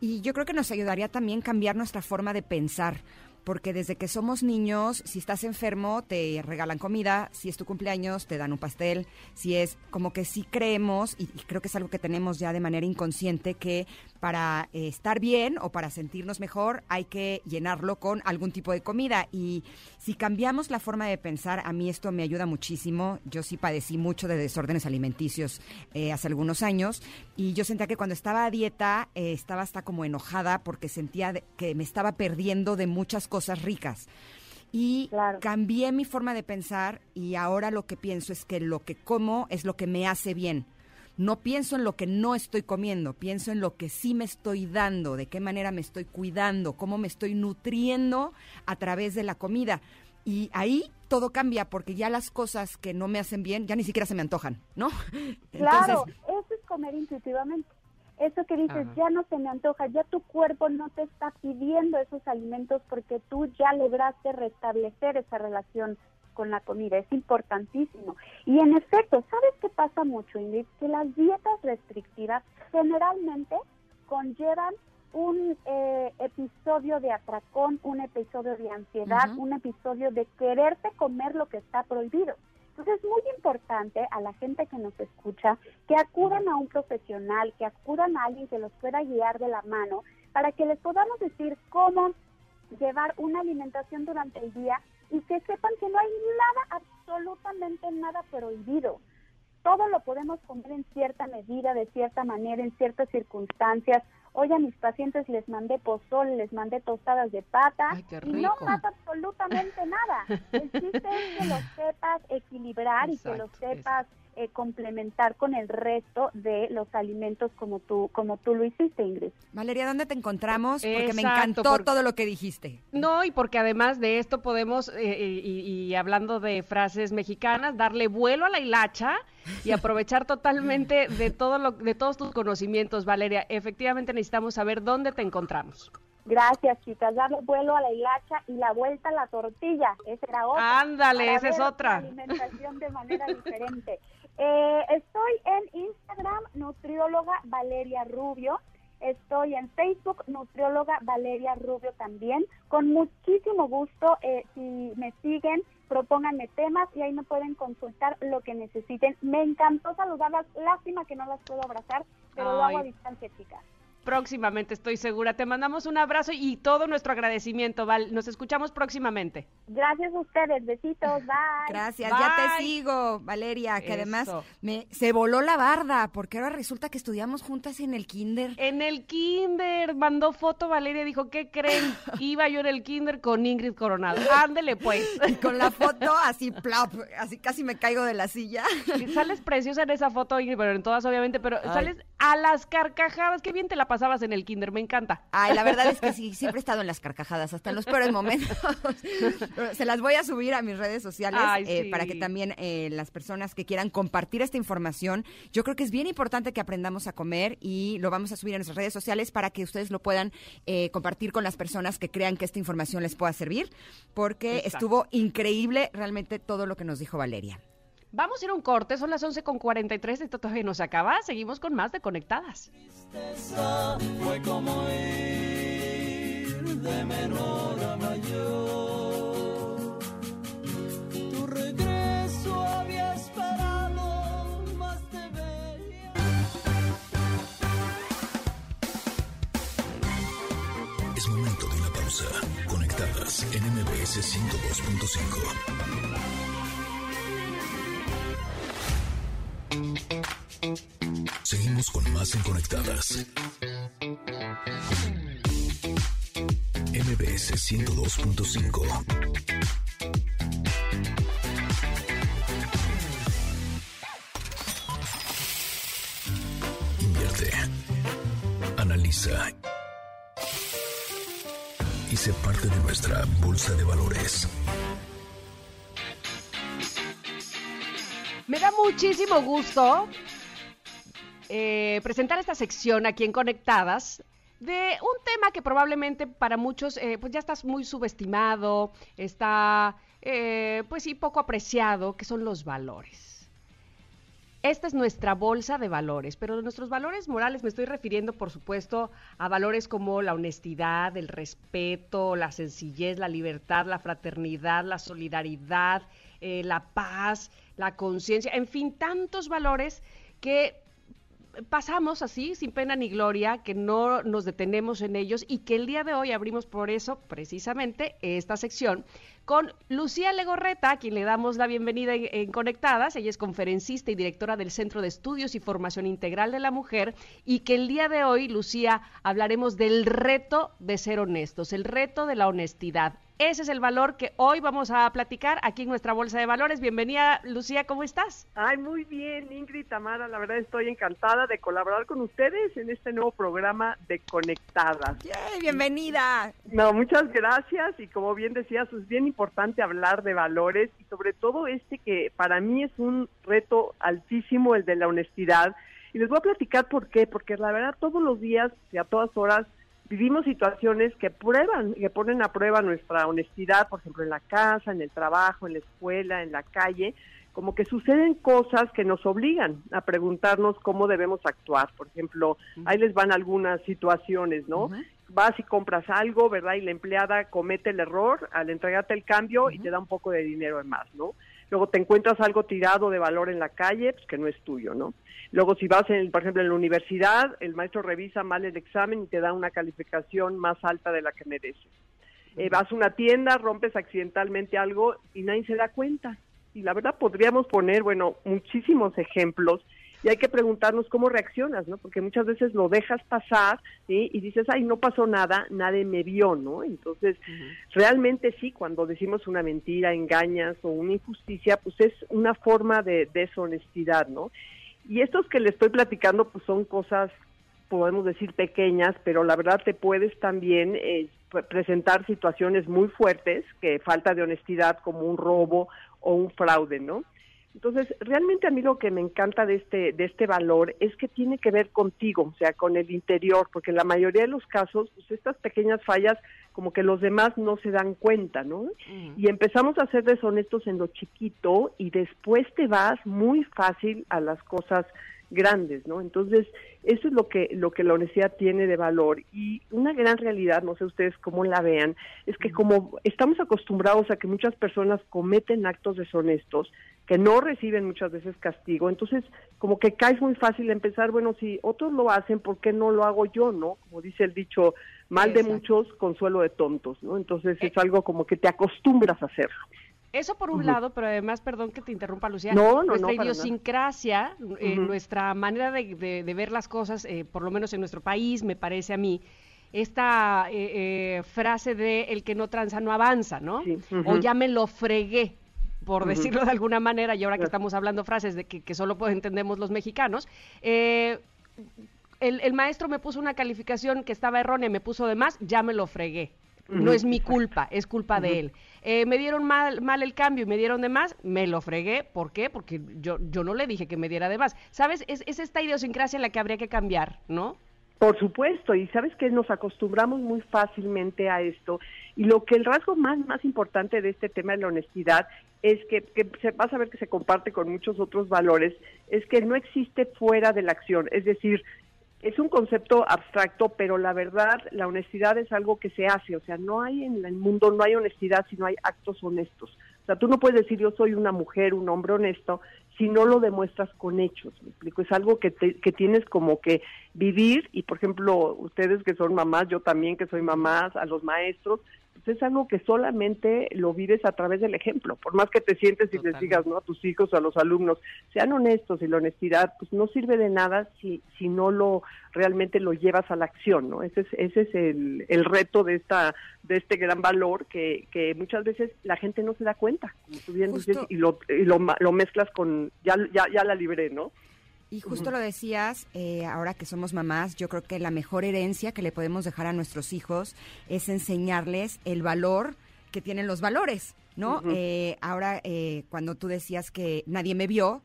Y yo creo que nos ayudaría también cambiar nuestra forma de pensar. Porque desde que somos niños, si estás enfermo, te regalan comida, si es tu cumpleaños, te dan un pastel, si es como que sí creemos, y, creo que es algo que tenemos ya de manera inconsciente, que para eh, estar bien o para sentirnos mejor hay que llenarlo con algún tipo de comida. Y si cambiamos la forma de pensar, a mí esto me ayuda muchísimo. Yo sí padecí mucho de desórdenes alimenticios eh, hace algunos años y yo sentía que cuando estaba a dieta eh, estaba hasta como enojada porque sentía que me estaba perdiendo de muchas cosas ricas. Y cambié mi forma de pensar y ahora lo que pienso es que lo que como es lo que me hace bien. no pienso en lo que no estoy comiendo, pienso en lo que sí me estoy dando, de qué manera me estoy cuidando, cómo me estoy nutriendo a través de la comida. Y ahí todo cambia porque ya las cosas que no me hacen bien ya ni siquiera se me antojan, ¿no? (laughs)
Claro, eso es comer intuitivamente. Eso que dices,
Ajá.
ya no se me antoja, ya tu cuerpo no te está pidiendo esos alimentos porque tú ya lograste restablecer esa relación con la comida. Es importantísimo. Y en efecto, ¿sabes qué pasa mucho, Ingrid? Que las dietas restrictivas generalmente conllevan un eh, episodio de atracón, un episodio de ansiedad, un episodio de quererte comer lo que está prohibido. Entonces es muy importante a la gente que nos escucha que acudan a un profesional, que acudan a alguien que los pueda guiar de la mano para que les podamos decir cómo llevar una alimentación durante el día y que sepan que no hay nada, absolutamente nada prohibido. Todo lo podemos comer en cierta medida, de cierta manera, en ciertas circunstancias. Hoy a mis pacientes les mandé pozol, les mandé tostadas de pata y no pasa absolutamente nada. El chiste es que lo sepas equilibrar y que lo
Exacto,
sepas eh, complementar con el resto de los alimentos como tú, como tú lo hiciste, Ingrid.
Valeria, ¿dónde te encontramos? Porque me encantó todo lo que dijiste.
No, y porque además de esto podemos, eh, y, y hablando de frases mexicanas, darle vuelo a la hilacha y (laughs) aprovechar totalmente de todo lo, de todos tus conocimientos, Valeria. Efectivamente necesitamos saber dónde te encontramos.
Gracias, chicas. Darle vuelo a la hilacha y la vuelta a la tortilla. Esa era otra.
Ándale, esa es otra.
la alimentación de manera (laughs) diferente. Eh, estoy en Instagram, nutrióloga Valeria Rubio. Estoy en Facebook, nutrióloga Valeria Rubio también. Con muchísimo gusto, eh, si me siguen, propónganme temas y ahí me pueden consultar lo que necesiten. Me encantó saludarlas. Lástima que no las puedo abrazar, pero lo hago a distancia, chicas.
Próximamente, estoy segura. Te mandamos un abrazo y todo nuestro agradecimiento, Val. Nos escuchamos próximamente.
Gracias a ustedes. Besitos. Bye.
Gracias, ya te sigo, Valeria, que además me, se voló la barda, porque ahora resulta que estudiamos juntas en el kinder.
En el kinder, mandó foto Valeria, dijo, ¿qué creen? (laughs) Iba yo en el kinder con Ingrid Coronado. Ándele pues. (laughs)
Y con la foto (laughs) así, plop, así casi me caigo de la silla.
Sales preciosa en esa foto, Ingrid, pero en todas obviamente, pero
Ay.
sales a las carcajadas. Qué bien te la pasabas en el kinder, me encanta.
Ay, la verdad es que sí, (laughs) siempre he estado en las carcajadas, hasta en los peores momentos. (laughs) Se las voy a subir a mis redes sociales
Ay,
eh,
sí.
para que también eh, las personas que quieran compartir esta información, yo creo que es bien importante que aprendamos a comer y lo vamos a subir a nuestras redes sociales para que ustedes lo puedan eh, compartir con las personas que crean que esta información les pueda servir, porque
Exacto.
estuvo increíble realmente todo lo que nos dijo Valeria.
Vamos a ir a un corte, son las 11 con 43, esto todavía no se acaba. Seguimos con más de Conectadas.
Fue como ir de menor a mayor. Tu regreso había esperado más te veía.
Es momento de una pausa. Conectadas en MBS 102.5. Seguimos con más en Conectadas. MBS 102.5. Invierte. Analiza. Y sé parte de nuestra bolsa de valores.
Me da muchísimo gusto eh, presentar esta sección aquí en Conectadas de un tema que probablemente para muchos eh, pues ya está muy subestimado, está eh, pues sí poco apreciado, que son los valores. Esta es nuestra bolsa de valores, pero nuestros valores morales me estoy refiriendo, por supuesto, a valores como la honestidad, el respeto, la sencillez, la libertad, la fraternidad, la solidaridad, eh, la paz, la conciencia, en fin, tantos valores que pasamos así, sin pena ni gloria, que no nos detenemos en ellos y que el día de hoy abrimos por eso, precisamente, esta sección con Lucía Legorreta, a quien le damos la bienvenida en, en Conectadas. Ella es conferencista y directora del Centro de Estudios y Formación Integral de la Mujer y que el día de hoy, Lucía, hablaremos del reto de ser honestos, el reto de la honestidad. Ese es el valor que hoy vamos a platicar aquí en nuestra Bolsa de Valores. Bienvenida, Lucía, ¿cómo estás?
Ay, muy bien, Ingrid Tamara. La verdad estoy encantada de colaborar con ustedes en este nuevo programa de Conectadas.
bienvenida.
No, muchas gracias. Y como bien decías, es bien importante hablar de valores y sobre todo este que para mí es un reto altísimo, el de la honestidad. Y les voy a platicar por qué. Porque la verdad, todos los días y a todas horas vivimos situaciones que prueban, que ponen a prueba nuestra honestidad, por ejemplo, en la casa, en el trabajo, en la escuela, en la calle, como que suceden cosas que nos obligan a preguntarnos cómo debemos actuar. Por ejemplo, ahí les van algunas situaciones, ¿no? Vas y compras algo, ¿verdad? Y la empleada comete el error al entregarte el cambio y te da un poco de dinero de más, ¿no? Luego te encuentras algo tirado de valor en la calle, pues que no es tuyo, ¿no? Luego si vas, en, por ejemplo, en la universidad, el maestro revisa mal el examen y te da una calificación más alta de la que mereces. Eh, vas a una tienda, rompes accidentalmente algo y nadie se da cuenta. Y la verdad podríamos poner, bueno, muchísimos ejemplos y hay que preguntarnos cómo reaccionas, ¿no? Porque muchas veces lo dejas pasar y dices, ay, no pasó nada, nadie me vio, ¿no? Entonces, realmente sí, cuando decimos una mentira, engañas o una injusticia, pues es una forma de deshonestidad, ¿no? Y estos que le estoy platicando, pues son cosas, podemos decir, pequeñas, pero la verdad te puedes también eh, presentar situaciones muy fuertes, que falta de honestidad como un robo o un fraude, ¿no? Entonces, realmente a mí lo que me encanta de este, de este valor es que tiene que ver contigo, o sea, con el interior, porque en la mayoría de los casos, pues estas pequeñas fallas, como que los demás no se dan cuenta, ¿no? Y empezamos a ser deshonestos en lo chiquito y después te vas muy fácil a las cosas grandes, ¿no? Entonces, eso es lo que lo que la honestidad tiene de valor y una gran realidad, no sé ustedes cómo la vean, es que como estamos acostumbrados a que muchas personas cometen actos deshonestos, que no reciben muchas veces castigo, entonces como que caes muy fácil en pensar, bueno, si otros lo hacen, ¿por qué no lo hago yo, no? Como dice el dicho, mal de muchos, consuelo de tontos, ¿no? Entonces es algo como que te acostumbras a hacerlo.
Eso por un lado, pero además, perdón que te interrumpa, Lucía,
No, no,
nuestra
no,
idiosincrasia, eh,
Ujú.
nuestra manera de, de- de ver las cosas, eh, por lo menos en nuestro país, me parece a mí, esta eh, eh, frase de el que no tranza no avanza, ¿no? O ya me lo fregué, por decirlo de alguna manera, y ahora que estamos hablando frases de que, que solo pues, entendemos los mexicanos, eh, el, el maestro me puso una calificación que estaba errónea, me puso de más, ya me lo fregué. No es mi culpa, es culpa de él. Eh, me dieron mal, mal el cambio y me dieron de más, me lo fregué. ¿Por qué? Porque yo, yo no le dije que me diera de más. ¿Sabes? Es, es esta idiosincrasia la que habría que cambiar, ¿no?
Por supuesto, y sabes que nos acostumbramos muy fácilmente a esto. Y lo que el rasgo más, más importante de este tema de la honestidad es que, que se, vas a ver que se comparte con muchos otros valores, es que no existe fuera de la acción. Es decir, es un concepto abstracto, pero la verdad, la honestidad es algo que se hace. O sea, no hay en el mundo, no hay honestidad si no hay actos honestos. Sea, tú no puedes decir yo soy una mujer, un hombre honesto, si no lo demuestras con hechos. ¿me explico? Es algo que, te- que tienes como que vivir y, por ejemplo, ustedes que son mamás, yo también que soy mamás, a los maestros, pues es algo que solamente lo vives a través del ejemplo. Por más que te sientes y les digas ¿no? a tus hijos o a los alumnos, sean honestos y la honestidad, pues no sirve de nada si, si no lo realmente lo llevas a la acción, ¿no? Ese es, ese es el, el reto de esta de este gran valor que, que muchas veces la gente no se da cuenta, como tú bien dices, y lo, y lo, lo mezclas con, ya, ya, ya la libré, ¿no?
Y justo lo decías, eh, ahora que somos mamás, yo creo que la mejor herencia que le podemos dejar a nuestros hijos es enseñarles el valor que tienen los valores, ¿no? Eh, ahora, eh, cuando tú decías que nadie me vio,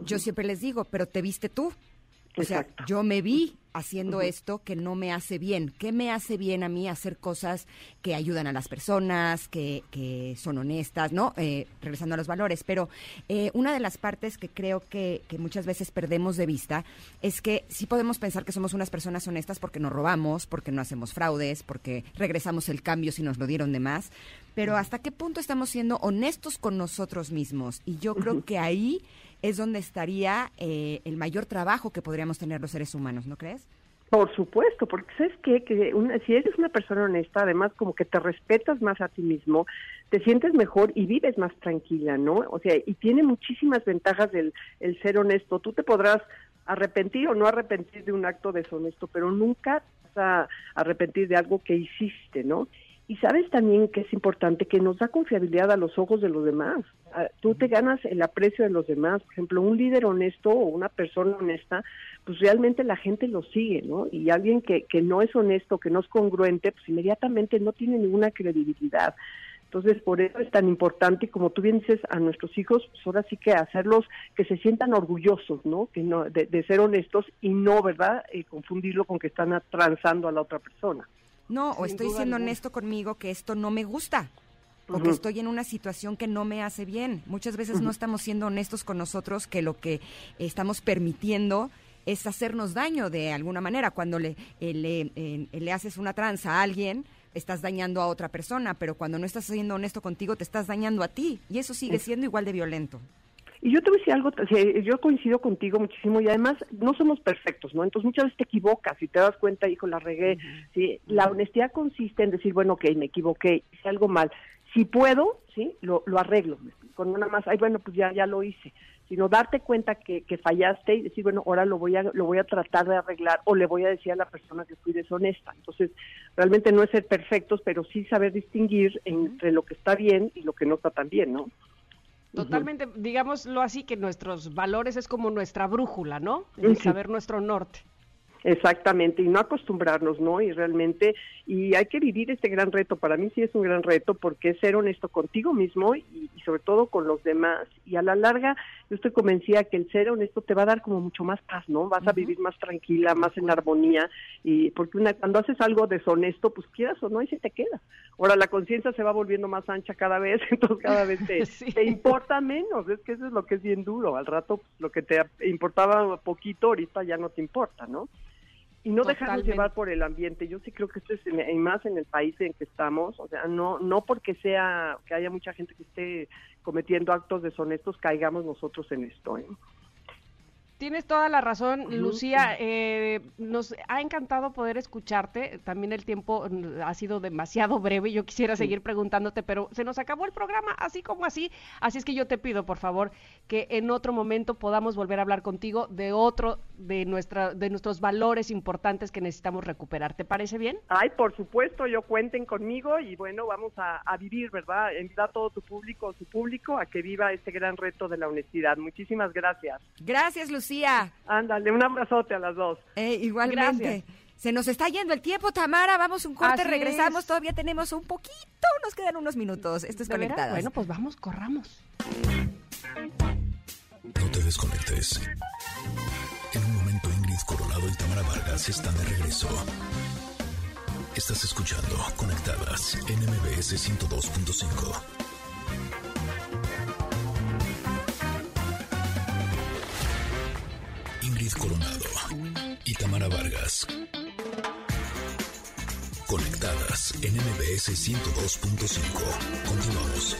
yo siempre les digo, pero te viste tú. O sea, yo me vi haciendo esto que no me hace bien. ¿Qué me hace bien a mí hacer cosas que ayudan a las personas, que, que son honestas, ¿no? Eh, regresando a los valores. Pero eh, una de las partes que creo que, que muchas veces perdemos de vista es que sí podemos pensar que somos unas personas honestas porque no robamos, porque no hacemos fraudes, porque regresamos el cambio si nos lo dieron de más. Pero ¿hasta qué punto estamos siendo honestos con nosotros mismos? Y yo creo que ahí es donde estaría eh, el mayor trabajo que podríamos tener los seres humanos, ¿no crees?
Por supuesto, porque sabes qué? que una, si eres una persona honesta, además como que te respetas más a ti mismo, te sientes mejor y vives más tranquila, ¿no? O sea, y tiene muchísimas ventajas el, el ser honesto. Tú te podrás arrepentir o no arrepentir de un acto deshonesto, pero nunca vas a arrepentir de algo que hiciste, ¿no? Y sabes también que es importante que nos da confiabilidad a los ojos de los demás. Ah, Tú te ganas el aprecio de los demás. Por ejemplo, un líder honesto o una persona honesta, pues realmente la gente lo sigue, ¿no? Y alguien que, que no es honesto, que no es congruente, pues inmediatamente no tiene ninguna credibilidad. Entonces, por eso es tan importante, como tú bien dices, a nuestros hijos, pues ahora sí que hacerlos que se sientan orgullosos, ¿no? Que no de, de ser honestos y no, ¿verdad? Eh, confundirlo con que están transando a la otra persona.
No, o estoy siendo
alguna.
honesto conmigo que esto no me gusta. O que estoy en una situación que no me hace bien. Muchas veces no estamos siendo honestos con nosotros, que lo que estamos permitiendo es hacernos daño de alguna manera. Cuando le, eh, le, eh, le haces una tranza a alguien, estás dañando a otra persona, pero cuando no estás siendo honesto contigo, te estás dañando a ti. Y eso sigue siendo igual de violento.
Y yo te voy a decir algo, yo coincido contigo muchísimo y además no somos perfectos, ¿no? Entonces muchas veces te equivocas y te das cuenta, hijo, la regué. ¿sí? La honestidad consiste en decir, bueno, ok, me equivoqué, hice algo mal. Si puedo, ¿sí? Lo, lo arreglo. Con una más, ay, bueno, pues ya, ya lo hice. Sino darte cuenta que, que fallaste y decir, bueno, ahora lo voy, a, lo voy a tratar de arreglar o le voy a decir a la persona que fui deshonesta. Entonces, realmente no es ser perfectos, pero sí saber distinguir entre lo que está bien y lo que no está tan bien, ¿no?
Totalmente, digámoslo así, que nuestros valores es como nuestra brújula, ¿no? El saber nuestro norte.
Exactamente, y no acostumbrarnos, ¿no? Y realmente, y hay que vivir este gran reto. Para mí sí es un gran reto porque es ser honesto contigo mismo y, y sobre todo con los demás. Y a la larga, yo estoy convencida que el ser honesto te va a dar como mucho más paz, ¿no? Vas a vivir más tranquila, más en armonía. Y porque una, cuando haces algo deshonesto, pues quieras o no, y se te queda. Ahora la conciencia se va volviendo más ancha cada vez, (laughs) entonces cada vez te, (laughs) te importa menos. Es que eso es lo que es bien duro. Al rato, pues, lo que te importaba poquito, ahorita ya no te importa, ¿no? Y no dejarnos llevar por el ambiente. Yo sí creo que esto es en- y más en el país en que estamos, o sea, no no porque sea que haya mucha gente que esté cometiendo actos deshonestos caigamos nosotros en esto. ¿eh?
Tienes toda la razón. Lucía. eh, nos ha encantado poder escucharte. También el tiempo mm, ha sido demasiado (laughs) breve. Yo quisiera
Sí.
seguir preguntándote, pero se nos acabó el programa así como así. Así es que yo te pido, por favor, que en otro momento podamos volver a hablar contigo de otro de nuestra de nuestros valores importantes que necesitamos recuperar. ¿Te parece bien?
Ay, por supuesto, yo cuenten conmigo y bueno, vamos a, a vivir, ¿verdad? Invitar a todo tu público, su público, a que viva este gran reto de la honestidad. Muchísimas gracias.
Gracias, Lucía.
Ándale, un abrazote a las dos.
Eh, igualmente. Se nos está yendo el tiempo, Tamara. Vamos un corte,
Así
regresamos.
es.
Todavía tenemos un poquito. Nos quedan unos minutos. Esto es. Conectadas.
Bueno, pues vamos, corramos.
No te desconectes. En un momento Ingrid Coronado y Tamara Vargas están de regreso. Estás escuchando Conectadas en MBS 102.5. Ingrid Coronado y Tamara Vargas. Conectadas en MBS 102.5. Continuamos.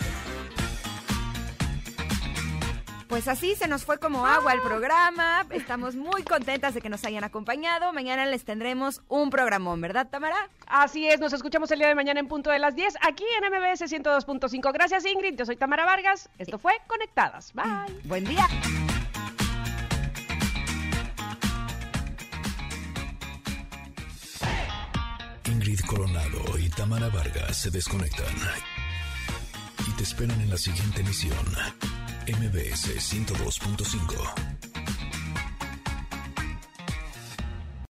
Pues así se nos fue como agua el programa. Estamos muy contentas de que nos hayan acompañado. Mañana les tendremos un programón, ¿verdad, Tamara?
Así es, nos escuchamos el día de mañana en punto de las 10 aquí en MBS 102.5. Gracias Ingrid, yo soy Tamara Vargas. Esto fue Conectadas. Bye.
Buen día.
Ingrid Coronado y Tamara Vargas se desconectan y te esperan en la siguiente emisión. MBS 102.5.